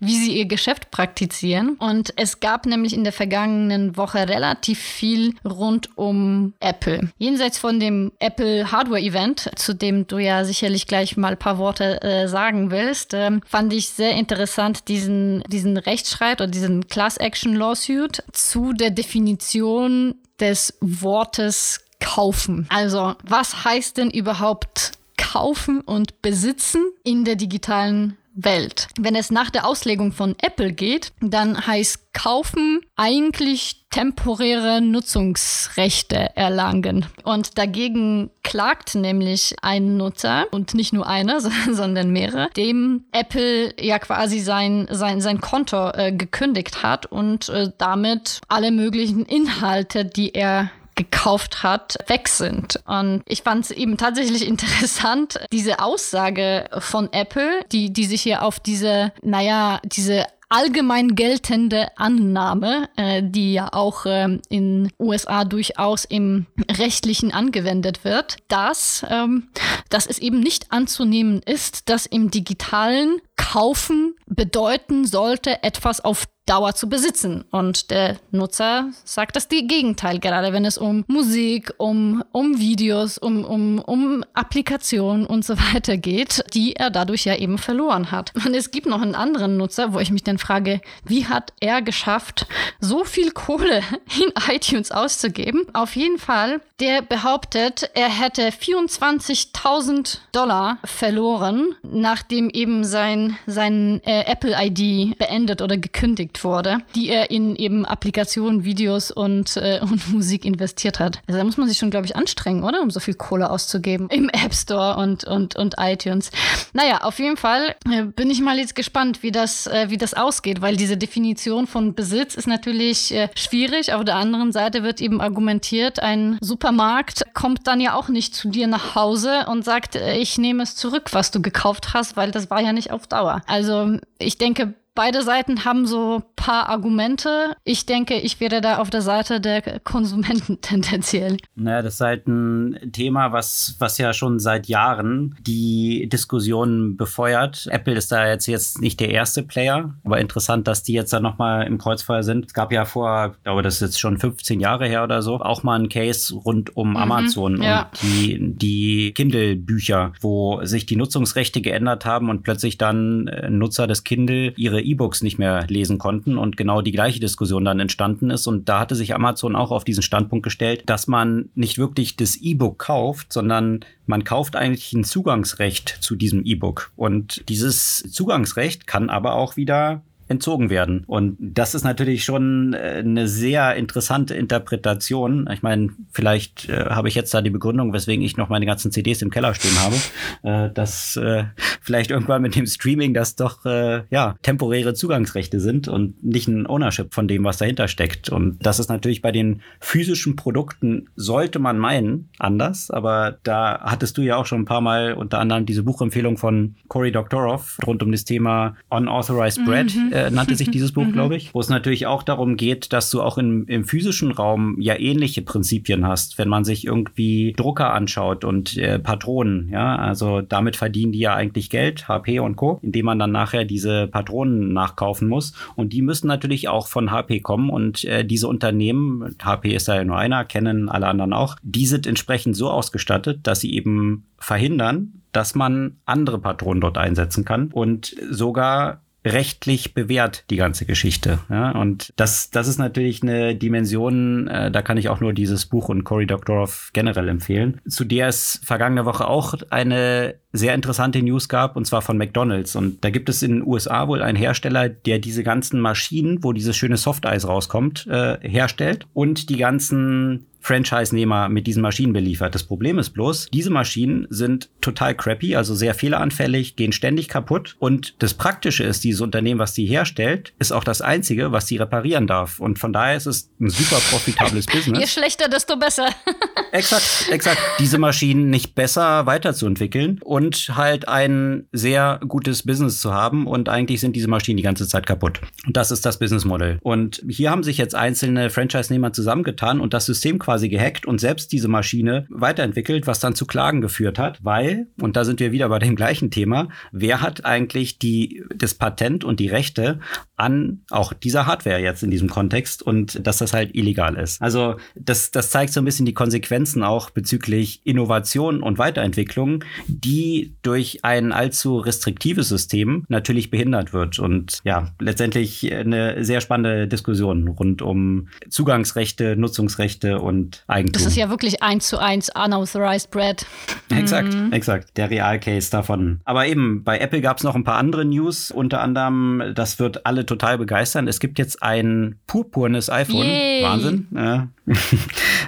wie sie ihr Geschäft praktizieren. Und es gab nämlich in der vergangenen Woche relativ viel rund um Apple. Jenseits von dem Apple Hardware Event, zu dem du ja sicherlich gleich mal ein paar Worte äh, sagen willst, äh, fand ich sehr interessant diesen, diesen Rechtsstreit oder diesen Class Action Lawsuit zu der Definition des Wortes kaufen. Also, was heißt denn überhaupt kaufen und besitzen in der digitalen Welt. Wenn es nach der Auslegung von Apple geht, dann heißt kaufen eigentlich temporäre Nutzungsrechte erlangen. Und dagegen klagt nämlich ein Nutzer und nicht nur einer, sondern mehrere, dem Apple ja quasi sein, sein, sein Konto äh, gekündigt hat und äh, damit alle möglichen Inhalte, die er gekauft hat, weg sind. Und ich fand es eben tatsächlich interessant, diese Aussage von Apple, die, die sich hier auf diese, naja, diese allgemein geltende Annahme, äh, die ja auch ähm, in USA durchaus im rechtlichen angewendet wird, dass, ähm, dass es eben nicht anzunehmen ist, dass im digitalen Kaufen bedeuten sollte, etwas auf Dauer zu besitzen. Und der Nutzer sagt das Gegenteil, gerade wenn es um Musik, um, um Videos, um, um, um Applikationen und so weiter geht, die er dadurch ja eben verloren hat. Und es gibt noch einen anderen Nutzer, wo ich mich dann frage, wie hat er geschafft, so viel Kohle in iTunes auszugeben? Auf jeden Fall, der behauptet, er hätte 24.000 Dollar verloren, nachdem eben sein, sein äh, Apple-ID beendet oder gekündigt wurde, die er in eben Applikationen, Videos und, äh, und Musik investiert hat. Also da muss man sich schon, glaube ich, anstrengen, oder? Um so viel Kohle auszugeben im App Store und, und, und iTunes. Naja, auf jeden Fall äh, bin ich mal jetzt gespannt, wie das, äh, wie das ausgeht, weil diese Definition von Besitz ist natürlich äh, schwierig. Auf der anderen Seite wird eben argumentiert, ein Supermarkt kommt dann ja auch nicht zu dir nach Hause und sagt, äh, ich nehme es zurück, was du gekauft hast, weil das war ja nicht auf Dauer. Also ich denke, Beide Seiten haben so paar Argumente. Ich denke, ich wäre da auf der Seite der Konsumenten tendenziell. Naja, das ist halt ein Thema, was, was ja schon seit Jahren die Diskussion befeuert. Apple ist da jetzt, jetzt nicht der erste Player, aber interessant, dass die jetzt da nochmal im Kreuzfeuer sind. Es gab ja vor, ich glaube, das ist jetzt schon 15 Jahre her oder so, auch mal einen Case rund um mhm, Amazon ja. und die, die Kindle-Bücher, wo sich die Nutzungsrechte geändert haben und plötzlich dann äh, Nutzer des Kindle ihre E-Books nicht mehr lesen konnten und genau die gleiche Diskussion dann entstanden ist. Und da hatte sich Amazon auch auf diesen Standpunkt gestellt, dass man nicht wirklich das E-Book kauft, sondern man kauft eigentlich ein Zugangsrecht zu diesem E-Book. Und dieses Zugangsrecht kann aber auch wieder entzogen werden. Und das ist natürlich schon äh, eine sehr interessante Interpretation. Ich meine, vielleicht äh, habe ich jetzt da die Begründung, weswegen ich noch meine ganzen CDs im Keller stehen habe, äh, dass äh, vielleicht irgendwann mit dem Streaming das doch äh, ja temporäre Zugangsrechte sind und nicht ein Ownership von dem, was dahinter steckt. Und das ist natürlich bei den physischen Produkten sollte man meinen anders, aber da hattest du ja auch schon ein paar Mal unter anderem diese Buchempfehlung von Cory Doctorow rund um das Thema Unauthorized Bread mhm äh, nannte sich dieses Buch, mhm. glaube ich, wo es natürlich auch darum geht, dass du auch im, im physischen Raum ja ähnliche Prinzipien hast, wenn man sich irgendwie Drucker anschaut und äh, Patronen, ja, also damit verdienen die ja eigentlich Geld, HP und Co., indem man dann nachher diese Patronen nachkaufen muss und die müssen natürlich auch von HP kommen und äh, diese Unternehmen, HP ist ja nur einer, kennen alle anderen auch, die sind entsprechend so ausgestattet, dass sie eben verhindern, dass man andere Patronen dort einsetzen kann und sogar rechtlich bewährt, die ganze Geschichte. Ja, und das, das ist natürlich eine Dimension, äh, da kann ich auch nur dieses Buch und Cory Doctorow generell empfehlen, zu der es vergangene Woche auch eine sehr interessante News gab, und zwar von McDonald's. Und da gibt es in den USA wohl einen Hersteller, der diese ganzen Maschinen, wo dieses schöne Softeis rauskommt, äh, herstellt und die ganzen Franchise-Nehmer mit diesen Maschinen beliefert. Das Problem ist bloß, diese Maschinen sind total crappy, also sehr fehleranfällig, gehen ständig kaputt. Und das Praktische ist, dieses Unternehmen, was die herstellt, ist auch das einzige, was sie reparieren darf. Und von daher ist es ein super profitables Business. Je schlechter, desto besser. exakt, exakt. Diese Maschinen nicht besser weiterzuentwickeln und halt ein sehr gutes Business zu haben. Und eigentlich sind diese Maschinen die ganze Zeit kaputt. Und das ist das Businessmodell. Und hier haben sich jetzt einzelne Franchise-Nehmer zusammengetan und das System quasi quasi gehackt und selbst diese Maschine weiterentwickelt, was dann zu Klagen geführt hat, weil, und da sind wir wieder bei dem gleichen Thema, wer hat eigentlich die, das Patent und die Rechte an auch dieser Hardware jetzt in diesem Kontext und dass das halt illegal ist. Also das, das zeigt so ein bisschen die Konsequenzen auch bezüglich Innovation und Weiterentwicklung, die durch ein allzu restriktives System natürlich behindert wird. Und ja, letztendlich eine sehr spannende Diskussion rund um Zugangsrechte, Nutzungsrechte und und Eigentum. Das ist ja wirklich eins zu eins unauthorized bread. Exakt, mhm. exakt. Der Realcase davon. Aber eben, bei Apple gab es noch ein paar andere News. Unter anderem, das wird alle total begeistern. Es gibt jetzt ein purpurnes iPhone. Yay. Wahnsinn. Ja.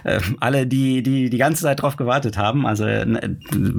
Äh, alle, die, die die ganze Zeit drauf gewartet haben. Also äh,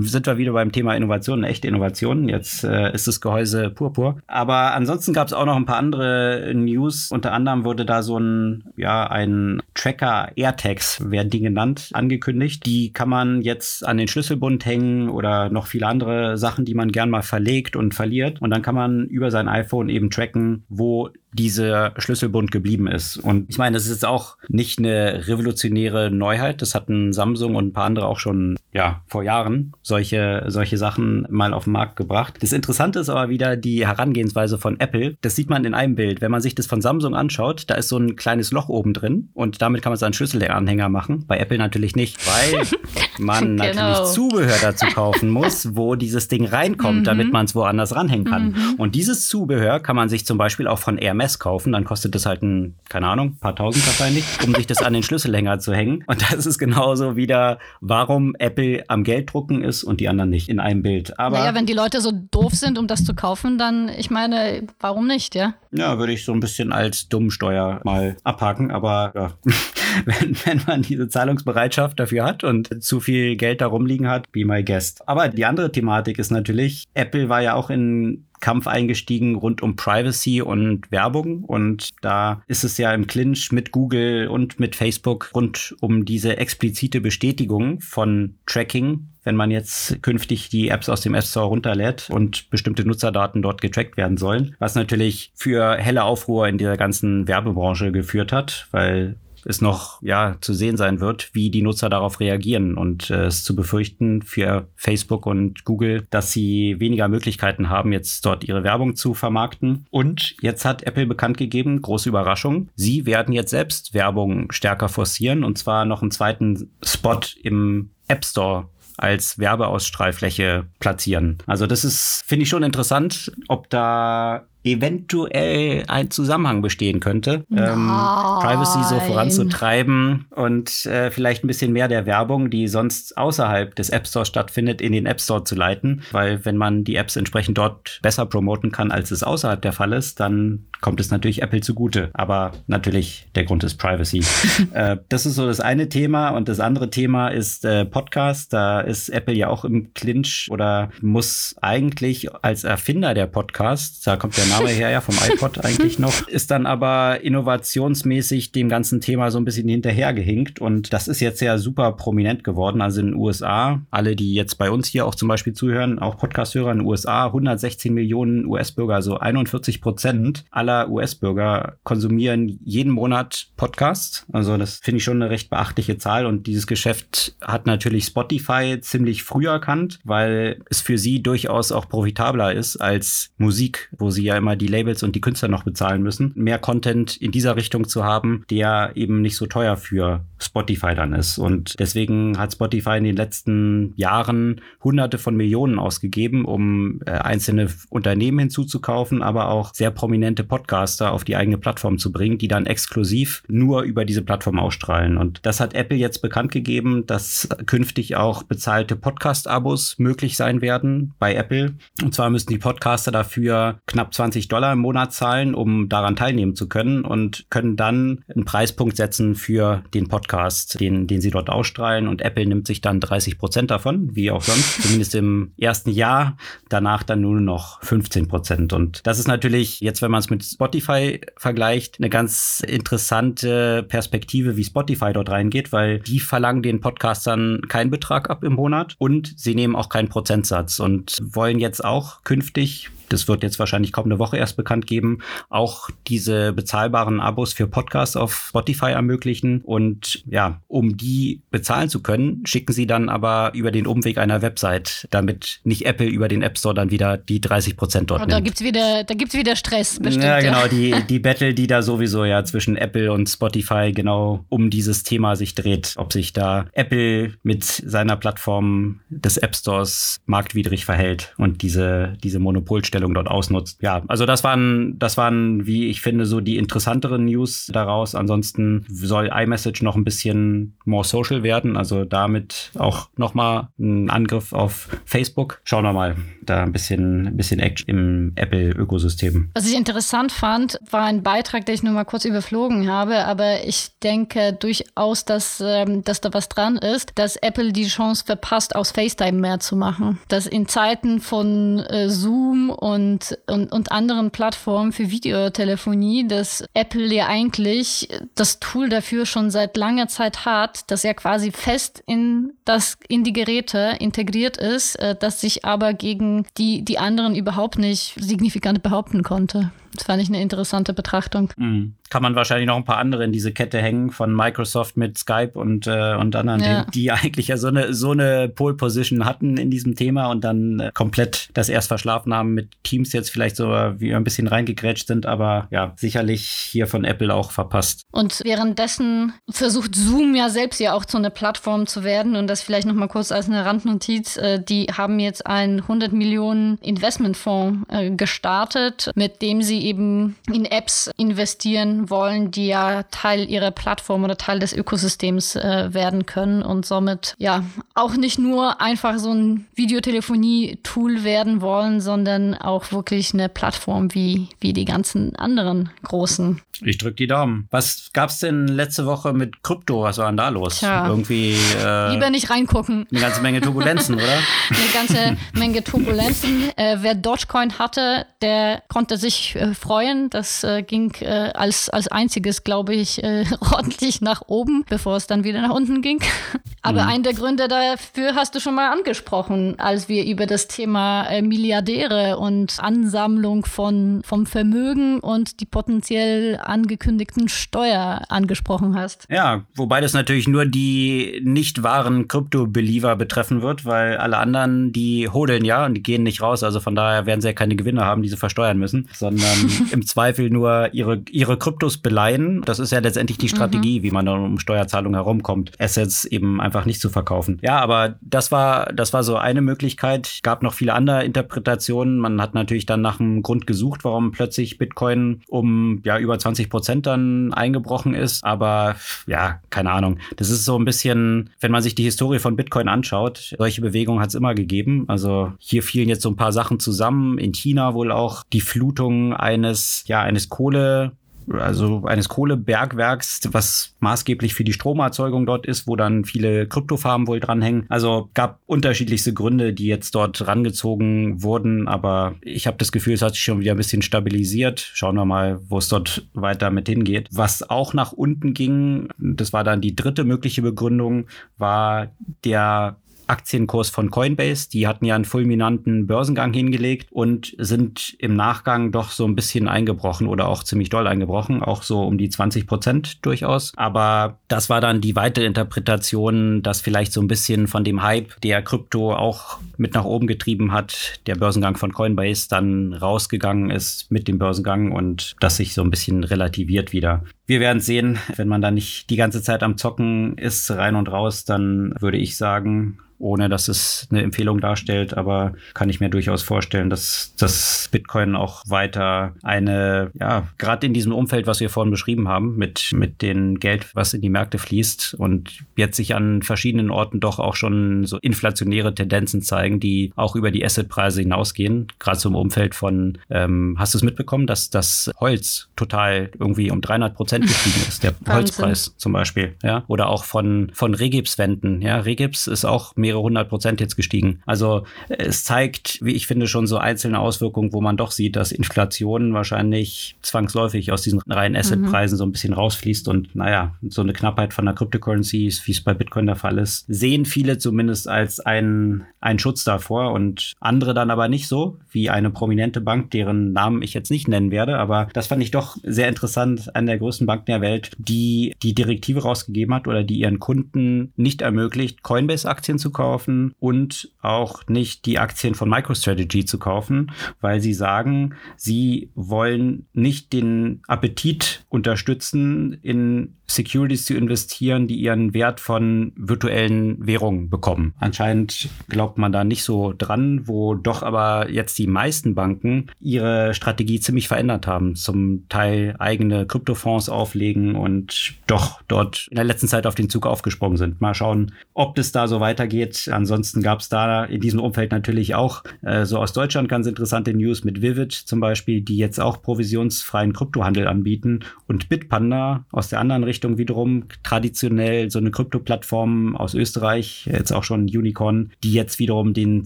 sind wir wieder beim Thema Innovation, echte Innovation. Jetzt äh, ist das Gehäuse purpur. Aber ansonsten gab es auch noch ein paar andere News. Unter anderem wurde da so ein, ja, ein Tracker AirTags werden die genannt, angekündigt. Die kann man jetzt an den Schlüsselbund hängen oder noch viele andere Sachen, die man gern mal verlegt und verliert. Und dann kann man über sein iPhone eben tracken, wo dieser Schlüsselbund geblieben ist. Und ich meine, das ist jetzt auch nicht eine revolutionäre Neuheit. Das hatten Samsung und ein paar andere auch schon, ja, vor Jahren solche, solche Sachen mal auf den Markt gebracht. Das Interessante ist aber wieder die Herangehensweise von Apple. Das sieht man in einem Bild. Wenn man sich das von Samsung anschaut, da ist so ein kleines Loch oben drin und damit kann man seinen Schlüsselanhänger machen. Bei Apple natürlich nicht, weil man genau. natürlich Zubehör dazu kaufen muss, wo dieses Ding reinkommt, mhm. damit man es woanders ranhängen kann. Mhm. Und dieses Zubehör kann man sich zum Beispiel auch von Hermes Mess kaufen, dann kostet das halt ein, keine Ahnung, paar tausend wahrscheinlich, um sich das an den Schlüsselhänger zu hängen. Und das ist genauso wieder, warum Apple am Gelddrucken ist und die anderen nicht in einem Bild. Aber naja, wenn die Leute so doof sind, um das zu kaufen, dann, ich meine, warum nicht, ja? Ja, würde ich so ein bisschen als Dummsteuer mal abhaken, aber ja. wenn, wenn man diese Zahlungsbereitschaft dafür hat und zu viel Geld da rumliegen hat, be my guest. Aber die andere Thematik ist natürlich, Apple war ja auch in Kampf eingestiegen rund um Privacy und Werbung. Und da ist es ja im Clinch mit Google und mit Facebook rund um diese explizite Bestätigung von Tracking wenn man jetzt künftig die Apps aus dem App Store runterlädt und bestimmte Nutzerdaten dort getrackt werden sollen, was natürlich für helle Aufruhr in dieser ganzen Werbebranche geführt hat, weil es noch ja zu sehen sein wird, wie die Nutzer darauf reagieren und äh, es zu befürchten für Facebook und Google, dass sie weniger Möglichkeiten haben, jetzt dort ihre Werbung zu vermarkten. Und jetzt hat Apple bekannt gegeben, große Überraschung, sie werden jetzt selbst Werbung stärker forcieren und zwar noch einen zweiten Spot im App Store als Werbeausstrahlfläche platzieren. Also das ist, finde ich schon interessant, ob da eventuell ein Zusammenhang bestehen könnte, ähm, Privacy so voranzutreiben und äh, vielleicht ein bisschen mehr der Werbung, die sonst außerhalb des App Store stattfindet, in den App Store zu leiten. Weil wenn man die Apps entsprechend dort besser promoten kann, als es außerhalb der Fall ist, dann kommt es natürlich Apple zugute. Aber natürlich, der Grund ist Privacy. äh, das ist so das eine Thema. Und das andere Thema ist äh, Podcast. Da ist Apple ja auch im Clinch oder muss eigentlich als Erfinder der Podcasts, da kommt der Name her ja vom iPod eigentlich noch, ist dann aber innovationsmäßig dem ganzen Thema so ein bisschen hinterhergehinkt. Und das ist jetzt ja super prominent geworden. Also in den USA, alle, die jetzt bei uns hier auch zum Beispiel zuhören, auch Podcast-Hörer in den USA, 116 Millionen US-Bürger, also 41 Prozent aller aller US-Bürger konsumieren jeden Monat Podcasts. Also das finde ich schon eine recht beachtliche Zahl. Und dieses Geschäft hat natürlich Spotify ziemlich früh erkannt, weil es für sie durchaus auch profitabler ist als Musik, wo sie ja immer die Labels und die Künstler noch bezahlen müssen. Mehr Content in dieser Richtung zu haben, der eben nicht so teuer für Spotify dann ist. Und deswegen hat Spotify in den letzten Jahren hunderte von Millionen ausgegeben, um äh, einzelne Unternehmen hinzuzukaufen, aber auch sehr prominente Podcaster auf die eigene Plattform zu bringen, die dann exklusiv nur über diese Plattform ausstrahlen. Und das hat Apple jetzt bekannt gegeben, dass künftig auch bezahlte Podcast-Abos möglich sein werden bei Apple. Und zwar müssen die Podcaster dafür knapp 20 Dollar im Monat zahlen, um daran teilnehmen zu können und können dann einen Preispunkt setzen für den Podcast, den, den sie dort ausstrahlen. Und Apple nimmt sich dann 30 Prozent davon, wie auch sonst, zumindest im ersten Jahr. Danach dann nur noch 15 Prozent. Und das ist natürlich jetzt, wenn man es mit Spotify vergleicht, eine ganz interessante Perspektive, wie Spotify dort reingeht, weil die verlangen den Podcastern keinen Betrag ab im Monat und sie nehmen auch keinen Prozentsatz und wollen jetzt auch künftig das wird jetzt wahrscheinlich kommende Woche erst bekannt geben, auch diese bezahlbaren Abos für Podcasts auf Spotify ermöglichen. Und ja, um die bezahlen zu können, schicken sie dann aber über den Umweg einer Website, damit nicht Apple über den App Store dann wieder die 30 Prozent dort Und nimmt. da gibt's wieder, da gibt's wieder Stress, bestimmt. Ja, genau, die, die Battle, die da sowieso ja zwischen Apple und Spotify genau um dieses Thema sich dreht, ob sich da Apple mit seiner Plattform des App Stores marktwidrig verhält und diese, diese Monopolstellung dort ausnutzt. Ja, also das waren, das waren, wie ich finde, so die interessanteren News daraus. Ansonsten soll iMessage noch ein bisschen more social werden, also damit auch nochmal ein Angriff auf Facebook. Schauen wir mal, da ein bisschen, ein bisschen Action im Apple-Ökosystem. Was ich interessant fand, war ein Beitrag, den ich nur mal kurz überflogen habe, aber ich denke durchaus, dass, ähm, dass da was dran ist, dass Apple die Chance verpasst, aus FaceTime mehr zu machen. Dass in Zeiten von äh, Zoom und, und, und anderen Plattformen für Videotelefonie, dass Apple ja eigentlich das Tool dafür schon seit langer Zeit hat, dass er quasi fest in das, in die Geräte integriert ist, äh, dass sich aber gegen die, die anderen überhaupt nicht signifikant behaupten konnte. Das fand ich eine interessante Betrachtung. Mhm. Kann man wahrscheinlich noch ein paar andere in diese Kette hängen von Microsoft mit Skype und, äh, und anderen, Ja. die, die eigentlich ja so eine, so eine Pole Position hatten in diesem Thema und dann äh, komplett das erst verschlafen haben mit Teams jetzt vielleicht so wie ein bisschen reingegrätscht sind, aber ja, sicherlich hier von Apple auch verpasst. Und währenddessen versucht Zoom ja selbst ja auch zu einer Plattform zu werden und das vielleicht noch mal kurz als eine Randnotiz. Äh, die haben jetzt einen 100 Millionen Investmentfonds äh, gestartet, mit dem sie eben in Apps investieren wollen, die ja Teil ihrer Plattform oder Teil des Ökosystems äh, werden können und somit ja auch nicht nur einfach so ein Videotelefonie-Tool werden wollen, sondern auch wirklich eine Plattform wie, wie die ganzen anderen großen. Ich drück die Daumen. Was gab's denn letzte Woche mit Krypto? Was war denn da los? Tja. Irgendwie äh, Lieber nicht reingucken. eine ganze Menge Turbulenzen, oder? eine ganze Menge Turbulenzen. Äh, wer Dogecoin hatte, der konnte sich äh, freuen. Das äh, ging äh, als, als einziges, glaube ich, äh, ordentlich nach oben, bevor es dann wieder nach unten ging. Aber einen der Gründe dafür hast du schon mal angesprochen, als wir über das Thema äh, Milliardäre und Ansammlung von, vom Vermögen und die potenziell angekündigten Steuer angesprochen hast. Ja, wobei das natürlich nur die nicht wahren Krypto-Believer betreffen wird, weil alle anderen, die hodeln ja und die gehen nicht raus. Also von daher werden sie ja keine Gewinne haben, die sie versteuern müssen, sondern im Zweifel nur ihre, ihre Kryptos beleihen. Das ist ja letztendlich die Strategie, wie man dann um Steuerzahlungen herumkommt, Assets eben einfach nicht zu verkaufen. Ja, aber das war, das war so eine Möglichkeit. Gab noch viele andere Interpretationen. Man hat natürlich dann nach einem Grund gesucht, warum plötzlich Bitcoin um ja über 20 Prozent dann eingebrochen ist. Aber ja, keine Ahnung. Das ist so ein bisschen, wenn man sich die Historie von Bitcoin anschaut, solche Bewegungen hat es immer gegeben. Also hier fielen jetzt so ein paar Sachen zusammen. In China wohl auch die Flutung eines, ja, eines Kohle also eines Kohlebergwerks, was maßgeblich für die Stromerzeugung dort ist, wo dann viele Kryptofarmen wohl dranhängen. Also gab unterschiedlichste Gründe, die jetzt dort rangezogen wurden, aber ich habe das Gefühl, es hat sich schon wieder ein bisschen stabilisiert. Schauen wir mal, wo es dort weiter mit hingeht. Was auch nach unten ging, das war dann die dritte mögliche Begründung, war der Aktienkurs von Coinbase. Die hatten ja einen fulminanten Börsengang hingelegt und sind im Nachgang doch so ein bisschen eingebrochen oder auch ziemlich doll eingebrochen, auch so um die 20 Prozent durchaus. Aber das war dann die weitere Interpretation, dass vielleicht so ein bisschen von dem Hype, der Krypto auch mit nach oben getrieben hat, der Börsengang von Coinbase dann rausgegangen ist mit dem Börsengang und das sich so ein bisschen relativiert wieder. Wir werden sehen, wenn man da nicht die ganze Zeit am Zocken ist, rein und raus, dann würde ich sagen, ohne dass es eine Empfehlung darstellt, aber kann ich mir durchaus vorstellen, dass das Bitcoin auch weiter eine, ja, gerade in diesem Umfeld, was wir vorhin beschrieben haben, mit, mit dem Geld, was in die Märkte fließt und jetzt sich an verschiedenen Orten doch auch schon so inflationäre Tendenzen zeigen, die auch über die Assetpreise hinausgehen, gerade im Umfeld von, ähm, hast du es mitbekommen, dass das Holz total irgendwie um 300 Prozent gestiegen ist, der Holzpreis zum Beispiel, ja, oder auch von, von Regipswänden, ja, Regips ist auch mehr mehrere hundert Prozent jetzt gestiegen. Also es zeigt, wie ich finde, schon so einzelne Auswirkungen, wo man doch sieht, dass Inflation wahrscheinlich zwangsläufig aus diesen reinen mhm. Assetpreisen mhm. so ein bisschen rausfließt und naja, so eine Knappheit von der Cryptocurrency, wie es bei Bitcoin der Fall ist, sehen viele zumindest als einen, einen Schutz davor und andere dann aber nicht so, wie eine prominente Bank, deren Namen ich jetzt nicht nennen werde, aber das fand ich doch sehr interessant, eine der größten Banken der Welt, die die Direktive rausgegeben hat oder die ihren Kunden nicht ermöglicht, Coinbase-Aktien zu kaufen und auch nicht die Aktien von MicroStrategy zu kaufen, weil sie sagen, sie wollen nicht den Appetit unterstützen, in Securities zu investieren, die ihren Wert von virtuellen Währungen bekommen. Anscheinend glaubt man da nicht so dran, wo doch aber jetzt die meisten Banken ihre Strategie ziemlich verändert haben, zum Teil eigene Kryptofonds auflegen und doch dort in der letzten Zeit auf den Zug aufgesprungen sind. Mal schauen, ob das da so weitergeht. Ansonsten gab es da in diesem Umfeld natürlich auch äh, so aus Deutschland ganz interessante News mit Vivid zum Beispiel, die jetzt auch provisionsfreien Kryptohandel anbieten und Bitpanda aus der anderen Richtung wiederum traditionell so eine Krypto-Plattform aus Österreich, jetzt auch schon Unicorn, die jetzt wiederum den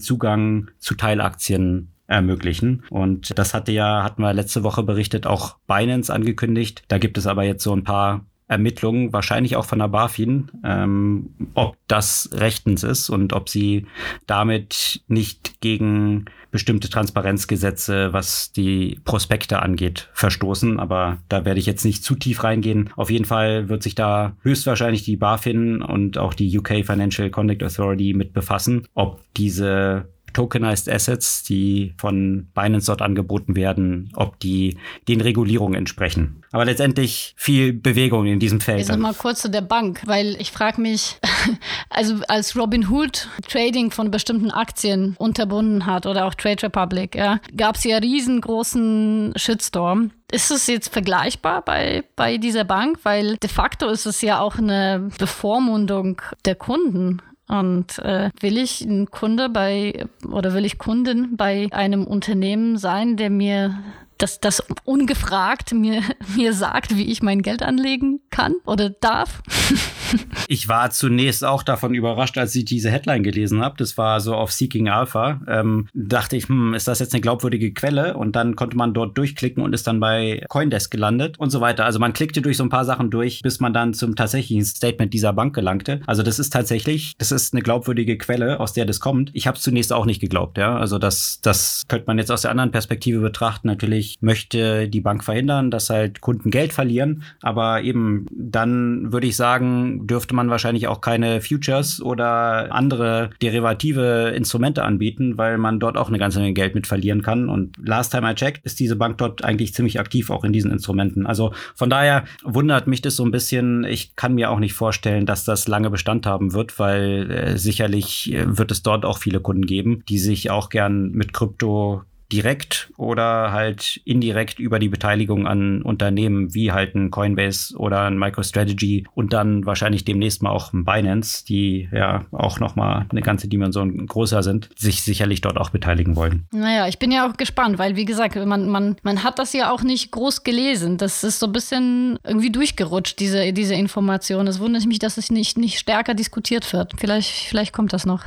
Zugang zu Teilaktien ermöglichen. Und das hatte ja, hatten wir letzte Woche berichtet, auch Binance angekündigt. Da gibt es aber jetzt so ein paar Ermittlungen, wahrscheinlich auch von der BaFin, ähm, ob das rechtens ist und ob sie damit nicht gegen bestimmte Transparenzgesetze, was die Prospekte angeht, verstoßen. Aber da werde ich jetzt nicht zu tief reingehen. Auf jeden Fall wird sich da höchstwahrscheinlich die BaFin und auch die UK Financial Conduct Authority mit befassen, ob diese Tokenized Assets, die von Binance dort angeboten werden, ob die den Regulierungen entsprechen. Aber letztendlich viel Bewegung in diesem Feld. Jetzt nochmal kurz zu der Bank, weil ich frage mich, also als Robin Hood Trading von bestimmten Aktien unterbunden hat oder auch Trade Republic, ja, gab es ja riesengroßen Shitstorm. Ist es jetzt vergleichbar bei, bei dieser Bank? Weil de facto ist es ja auch eine Bevormundung der Kunden. Und äh, will ich ein Kunde bei oder will ich Kundin bei einem Unternehmen sein, der mir das, das ungefragt mir, mir sagt, wie ich mein Geld anlegen kann oder darf. ich war zunächst auch davon überrascht, als ich diese Headline gelesen habe. Das war so auf Seeking Alpha. Ähm, dachte ich, hm, ist das jetzt eine glaubwürdige Quelle? Und dann konnte man dort durchklicken und ist dann bei Coindesk gelandet und so weiter. Also man klickte durch so ein paar Sachen durch, bis man dann zum tatsächlichen Statement dieser Bank gelangte. Also das ist tatsächlich, das ist eine glaubwürdige Quelle, aus der das kommt. Ich habe es zunächst auch nicht geglaubt, ja. Also das, das könnte man jetzt aus der anderen Perspektive betrachten. Natürlich möchte die Bank verhindern, dass halt Kunden Geld verlieren. Aber eben dann würde ich sagen, dürfte man wahrscheinlich auch keine Futures oder andere derivative Instrumente anbieten, weil man dort auch eine ganze Menge Geld mit verlieren kann. Und last time I checked, ist diese Bank dort eigentlich ziemlich aktiv auch in diesen Instrumenten. Also von daher wundert mich das so ein bisschen. Ich kann mir auch nicht vorstellen, dass das lange Bestand haben wird, weil äh, sicherlich äh, wird es dort auch viele Kunden geben, die sich auch gern mit Krypto direkt oder halt indirekt über die Beteiligung an Unternehmen wie halt ein Coinbase oder ein MicroStrategy und dann wahrscheinlich demnächst mal auch ein Binance, die ja auch nochmal eine ganze Dimension größer sind, sich sicherlich dort auch beteiligen wollen. Naja, ich bin ja auch gespannt, weil wie gesagt, man, man, man hat das ja auch nicht groß gelesen. Das ist so ein bisschen irgendwie durchgerutscht, diese, diese Information. Es wundert mich, dass es nicht, nicht stärker diskutiert wird. Vielleicht, vielleicht kommt das noch.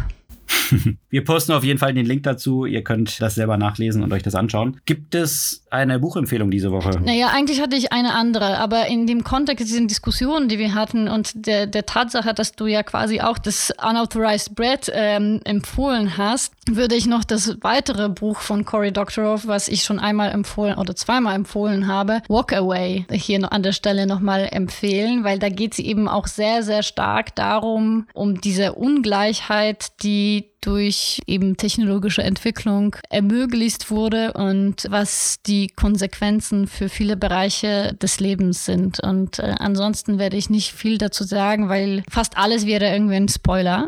Wir posten auf jeden Fall den Link dazu. Ihr könnt das selber nachlesen und euch das anschauen. Gibt es eine Buchempfehlung diese Woche? Naja, eigentlich hatte ich eine andere, aber in dem Kontext dieser Diskussionen, die wir hatten und der, der Tatsache, dass du ja quasi auch das Unauthorized Bread ähm, empfohlen hast, würde ich noch das weitere Buch von Cory Doctorow, was ich schon einmal empfohlen oder zweimal empfohlen habe, Walk Away, hier an der Stelle nochmal empfehlen, weil da geht sie eben auch sehr, sehr stark darum, um diese Ungleichheit, die die durch eben technologische Entwicklung ermöglicht wurde und was die Konsequenzen für viele Bereiche des Lebens sind. Und äh, ansonsten werde ich nicht viel dazu sagen, weil fast alles wäre irgendwie ein Spoiler.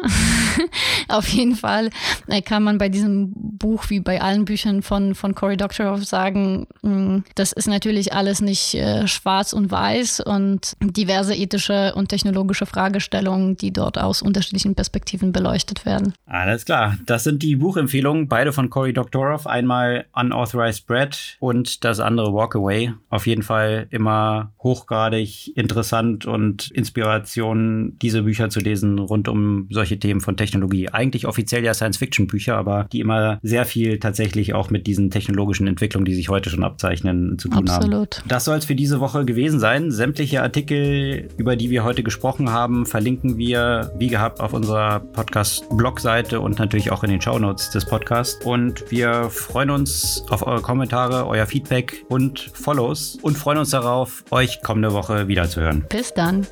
Auf jeden Fall äh, kann man bei diesem Buch wie bei allen Büchern von, von Cory Doctorow sagen, mh, hm, das ist natürlich alles nicht äh, schwarz und weiß und diverse ethische und technologische Fragestellungen, die dort aus unterschiedlichen Perspektiven beleuchtet werden. Alles klar, das sind die Buchempfehlungen, beide von Cory Doctorow. Einmal Unauthorized Bread und das andere Walk Away. Auf jeden Fall immer hochgradig interessant und Inspiration, diese Bücher zu lesen rund um solche Themen von Technologie. Eigentlich offiziell ja Science-Fiction-Bücher, aber die immer sehr viel tatsächlich auch mit diesen technologischen Entwicklungen, die sich heute schon abzeichnen, zu tun Absolut. haben. Das soll es für diese Woche gewesen sein. Sämtliche Artikel, über die wir heute gesprochen haben, verlinken wir wie gehabt auf unserer Podcast-Blogseite und natürlich auch in den Shownotes des Podcasts. Und wir freuen uns auf eure Kommentare, euer Feedback und Follows und freuen uns darauf, euch kommende Woche wiederzuhören. Bis dann.